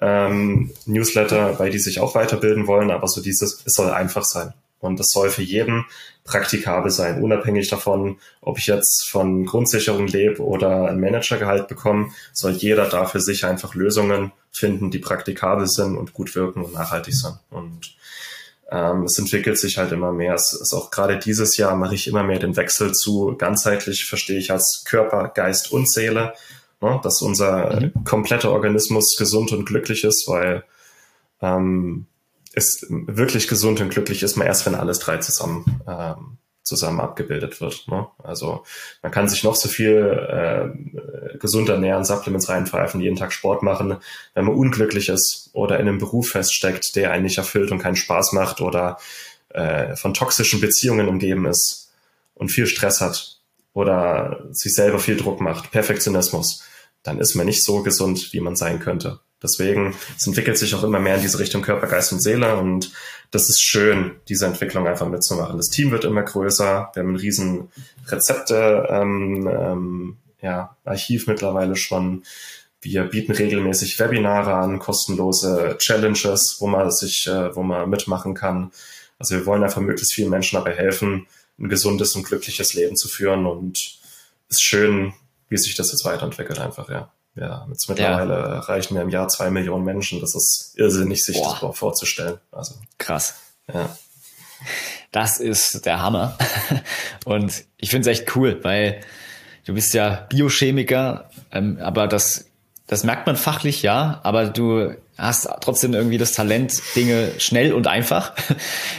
ähm, Newsletter, weil die sich auch weiterbilden wollen, aber so dieses, es soll einfach sein. Und das soll für jeden praktikabel sein, unabhängig davon, ob ich jetzt von Grundsicherung lebe oder ein Managergehalt bekomme, soll jeder da für sich einfach Lösungen finden, die praktikabel sind und gut wirken und nachhaltig sind. Und ähm, es entwickelt sich halt immer mehr. Es ist auch gerade dieses Jahr mache ich immer mehr den Wechsel zu ganzheitlich, verstehe ich als Körper, Geist und Seele, ne? dass unser mhm. kompletter Organismus gesund und glücklich ist, weil ähm, ist wirklich gesund und glücklich ist man erst, wenn alles drei zusammen ähm, zusammen abgebildet wird. Ne? Also man kann sich noch so viel äh, gesund ernähren, Supplements reinpfeifen, jeden Tag Sport machen, wenn man unglücklich ist oder in einem Beruf feststeckt, der einen nicht erfüllt und keinen Spaß macht oder äh, von toxischen Beziehungen umgeben ist und viel Stress hat oder sich selber viel Druck macht, Perfektionismus, dann ist man nicht so gesund, wie man sein könnte. Deswegen, es entwickelt sich auch immer mehr in diese Richtung Körper, Geist und Seele und das ist schön, diese Entwicklung einfach mitzumachen. Das Team wird immer größer, wir haben ein riesen Rezepte, ähm, ähm, ja, Archiv mittlerweile schon. Wir bieten regelmäßig Webinare an, kostenlose Challenges, wo man sich, äh, wo man mitmachen kann. Also wir wollen einfach möglichst vielen Menschen dabei helfen, ein gesundes und glückliches Leben zu führen und es ist schön, wie sich das jetzt weiterentwickelt einfach, ja ja, jetzt mittlerweile ja. erreichen wir im Jahr zwei Millionen Menschen. Das ist irrsinnig, sich Boah. das vorzustellen. Also, Krass. Ja. Das ist der Hammer. Und ich finde es echt cool, weil du bist ja Biochemiker, ähm, aber das, das merkt man fachlich, ja, aber du hast trotzdem irgendwie das Talent, Dinge schnell und einfach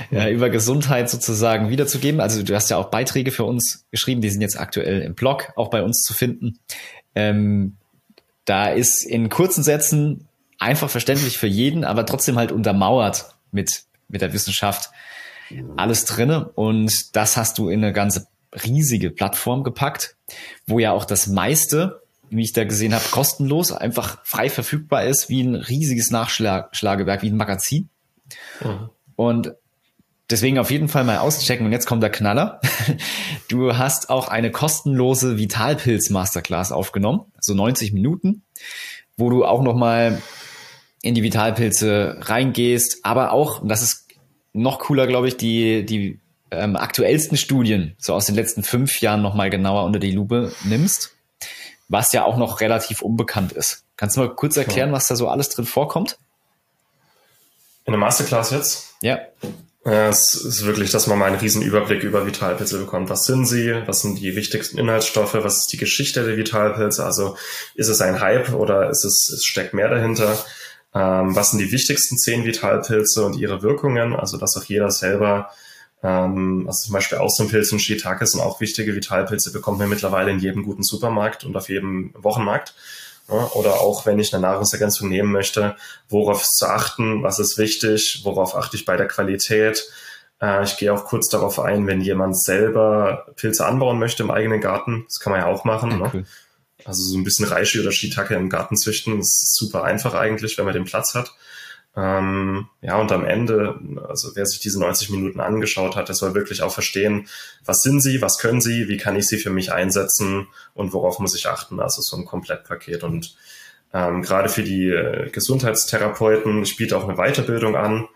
ja, über Gesundheit sozusagen wiederzugeben. Also du hast ja auch Beiträge für uns geschrieben, die sind jetzt aktuell im Blog auch bei uns zu finden. Ähm, da ist in kurzen Sätzen einfach verständlich für jeden, aber trotzdem halt untermauert mit, mit der Wissenschaft alles drinne. Und das hast du in eine ganze riesige Plattform gepackt, wo ja auch das meiste, wie ich da gesehen habe, kostenlos, einfach frei verfügbar ist, wie ein riesiges Nachschlagewerk, wie ein Magazin. Mhm. Und Deswegen auf jeden Fall mal auschecken. Und jetzt kommt der Knaller. Du hast auch eine kostenlose Vitalpilz Masterclass aufgenommen, so 90 Minuten, wo du auch noch mal in die Vitalpilze reingehst, aber auch, und das ist noch cooler, glaube ich, die, die ähm, aktuellsten Studien, so aus den letzten fünf Jahren noch mal genauer unter die Lupe nimmst, was ja auch noch relativ unbekannt ist. Kannst du mal kurz erklären, was da so alles drin vorkommt? In der Masterclass jetzt? Ja. Ja, es ist wirklich, dass man mal einen riesen Überblick über Vitalpilze bekommt. Was sind sie? Was sind die wichtigsten Inhaltsstoffe? Was ist die Geschichte der Vitalpilze? Also ist es ein Hype oder ist es, es steckt mehr dahinter? Ähm, was sind die wichtigsten zehn Vitalpilze und ihre Wirkungen? Also dass auch jeder selber, ähm, also zum Beispiel Austernpilze und Shiitake sind auch wichtige Vitalpilze, bekommt man mittlerweile in jedem guten Supermarkt und auf jedem Wochenmarkt. Oder auch wenn ich eine Nahrungsergänzung nehmen möchte, worauf zu achten, was ist wichtig, worauf achte ich bei der Qualität, Äh, ich gehe auch kurz darauf ein, wenn jemand selber Pilze anbauen möchte im eigenen Garten. Das kann man ja auch machen. Ja, ne? Also so ein bisschen Reishi oder Shiitake im Garten züchten, das ist super einfach eigentlich, wenn man den Platz hat. Ähm, ja, und am Ende, also wer sich diese 90 Minuten angeschaut hat, der soll wirklich auch verstehen, was sind sie, was können sie, wie kann ich sie für mich einsetzen und worauf muss ich achten. Also so ein Komplettpaket. Und ähm, gerade für die äh, Gesundheitstherapeuten spielt auch eine Weiterbildung an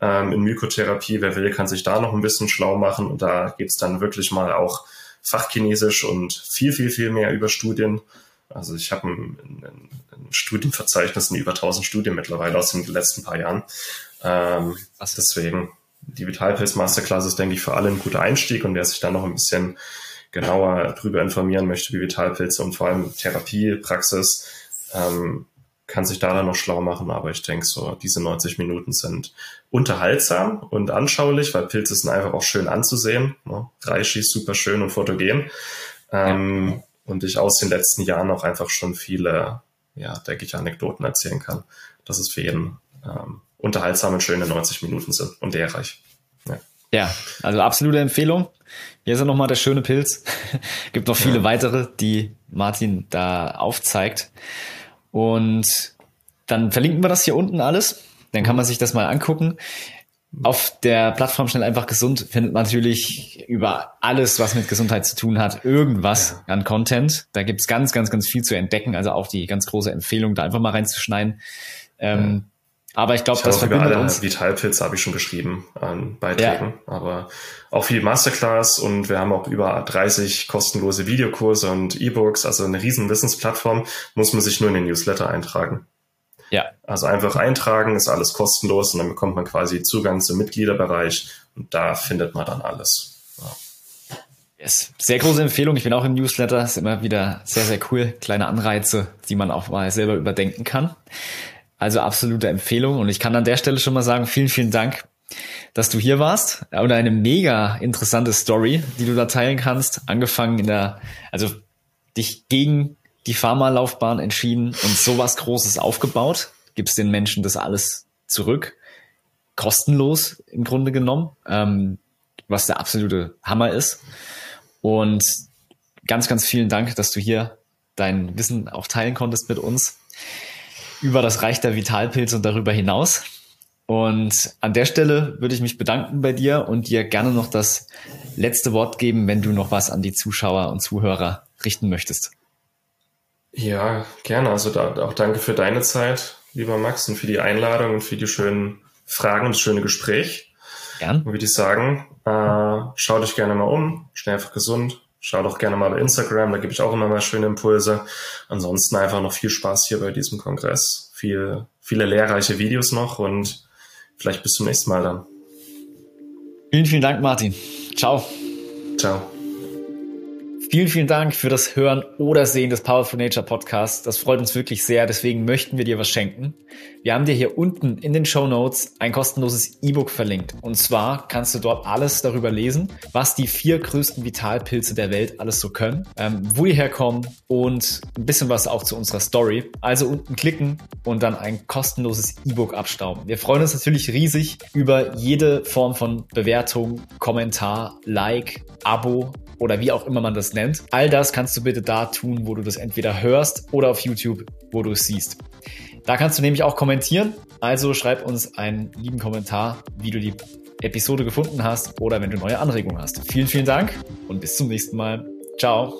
ähm, in Mykotherapie. Wer will, kann sich da noch ein bisschen schlau machen. Und da geht's dann wirklich mal auch Fachchinesisch und viel, viel, viel mehr über Studien. Also ich habe ein, ein, ein Studienverzeichnis in über 1000 Studien mittlerweile aus den letzten paar Jahren. Ähm, also deswegen, die Vitalpilz Masterclass ist, denke ich, für alle ein guter Einstieg und wer sich da noch ein bisschen genauer drüber informieren möchte, wie Vitalpilze und vor allem Therapiepraxis, ähm, kann sich da dann noch schlau machen, aber ich denke so, diese 90 Minuten sind unterhaltsam und anschaulich, weil Pilze sind einfach auch schön anzusehen. Ne? Reishi ist super schön und fotogen. Ähm, ja und ich aus den letzten Jahren auch einfach schon viele, ja, denke ich, Anekdoten erzählen kann, dass es für jeden ähm, unterhaltsame, schöne 90 Minuten sind und lehrreich. Ja. ja, also absolute Empfehlung. Hier ist ja nochmal der schöne Pilz. Gibt noch viele ja. weitere, die Martin da aufzeigt. Und dann verlinken wir das hier unten alles. Dann kann man sich das mal angucken. Auf der Plattform schnell einfach gesund findet man natürlich über alles, was mit Gesundheit zu tun hat, irgendwas ja. an Content. Da gibt's ganz, ganz, ganz viel zu entdecken. Also auch die ganz große Empfehlung, da einfach mal reinzuschneiden. Ähm, ja. Aber ich glaube, das verbindet alle uns. Vitalpilz habe ich schon geschrieben an Beiträgen. Ja. Aber auch viel Masterclass und wir haben auch über 30 kostenlose Videokurse und E-Books. Also eine riesen Wissensplattform. Muss man sich nur in den Newsletter eintragen. Ja. Also einfach eintragen, ist alles kostenlos und dann bekommt man quasi Zugang zum Mitgliederbereich und da findet man dann alles. Ja. Yes. Sehr große Empfehlung. Ich bin auch im Newsletter. Ist immer wieder sehr, sehr cool. Kleine Anreize, die man auch mal selber überdenken kann. Also absolute Empfehlung. Und ich kann an der Stelle schon mal sagen, vielen, vielen Dank, dass du hier warst. Und eine mega interessante Story, die du da teilen kannst. Angefangen in der, also dich gegen die Pharmalaufbahn entschieden und sowas Großes aufgebaut, gibst den Menschen das alles zurück, kostenlos im Grunde genommen, ähm, was der absolute Hammer ist. Und ganz, ganz vielen Dank, dass du hier dein Wissen auch teilen konntest mit uns über das Reich der Vitalpilze und darüber hinaus. Und an der Stelle würde ich mich bedanken bei dir und dir gerne noch das letzte Wort geben, wenn du noch was an die Zuschauer und Zuhörer richten möchtest. Ja, gerne. Also da, auch danke für deine Zeit, lieber Max, und für die Einladung und für die schönen Fragen und das schöne Gespräch. Gern. Und würde ich sagen, äh, schau dich gerne mal um, schnell einfach gesund. Schau doch gerne mal bei Instagram, da gebe ich auch immer mal schöne Impulse. Ansonsten einfach noch viel Spaß hier bei diesem Kongress. Viel, viele lehrreiche Videos noch und vielleicht bis zum nächsten Mal dann. Vielen, vielen Dank, Martin. Ciao. Ciao. Vielen, vielen Dank für das Hören oder Sehen des Powerful Nature Podcasts. Das freut uns wirklich sehr. Deswegen möchten wir dir was schenken. Wir haben dir hier unten in den Show Notes ein kostenloses E-Book verlinkt. Und zwar kannst du dort alles darüber lesen, was die vier größten Vitalpilze der Welt alles so können, ähm, wo die herkommen und ein bisschen was auch zu unserer Story. Also unten klicken und dann ein kostenloses E-Book abstauben. Wir freuen uns natürlich riesig über jede Form von Bewertung, Kommentar, Like, Abo oder wie auch immer man das nennt. All das kannst du bitte da tun, wo du das entweder hörst oder auf YouTube, wo du es siehst. Da kannst du nämlich auch kommentieren. Also schreib uns einen lieben Kommentar, wie du die Episode gefunden hast oder wenn du neue Anregungen hast. Vielen, vielen Dank und bis zum nächsten Mal. Ciao.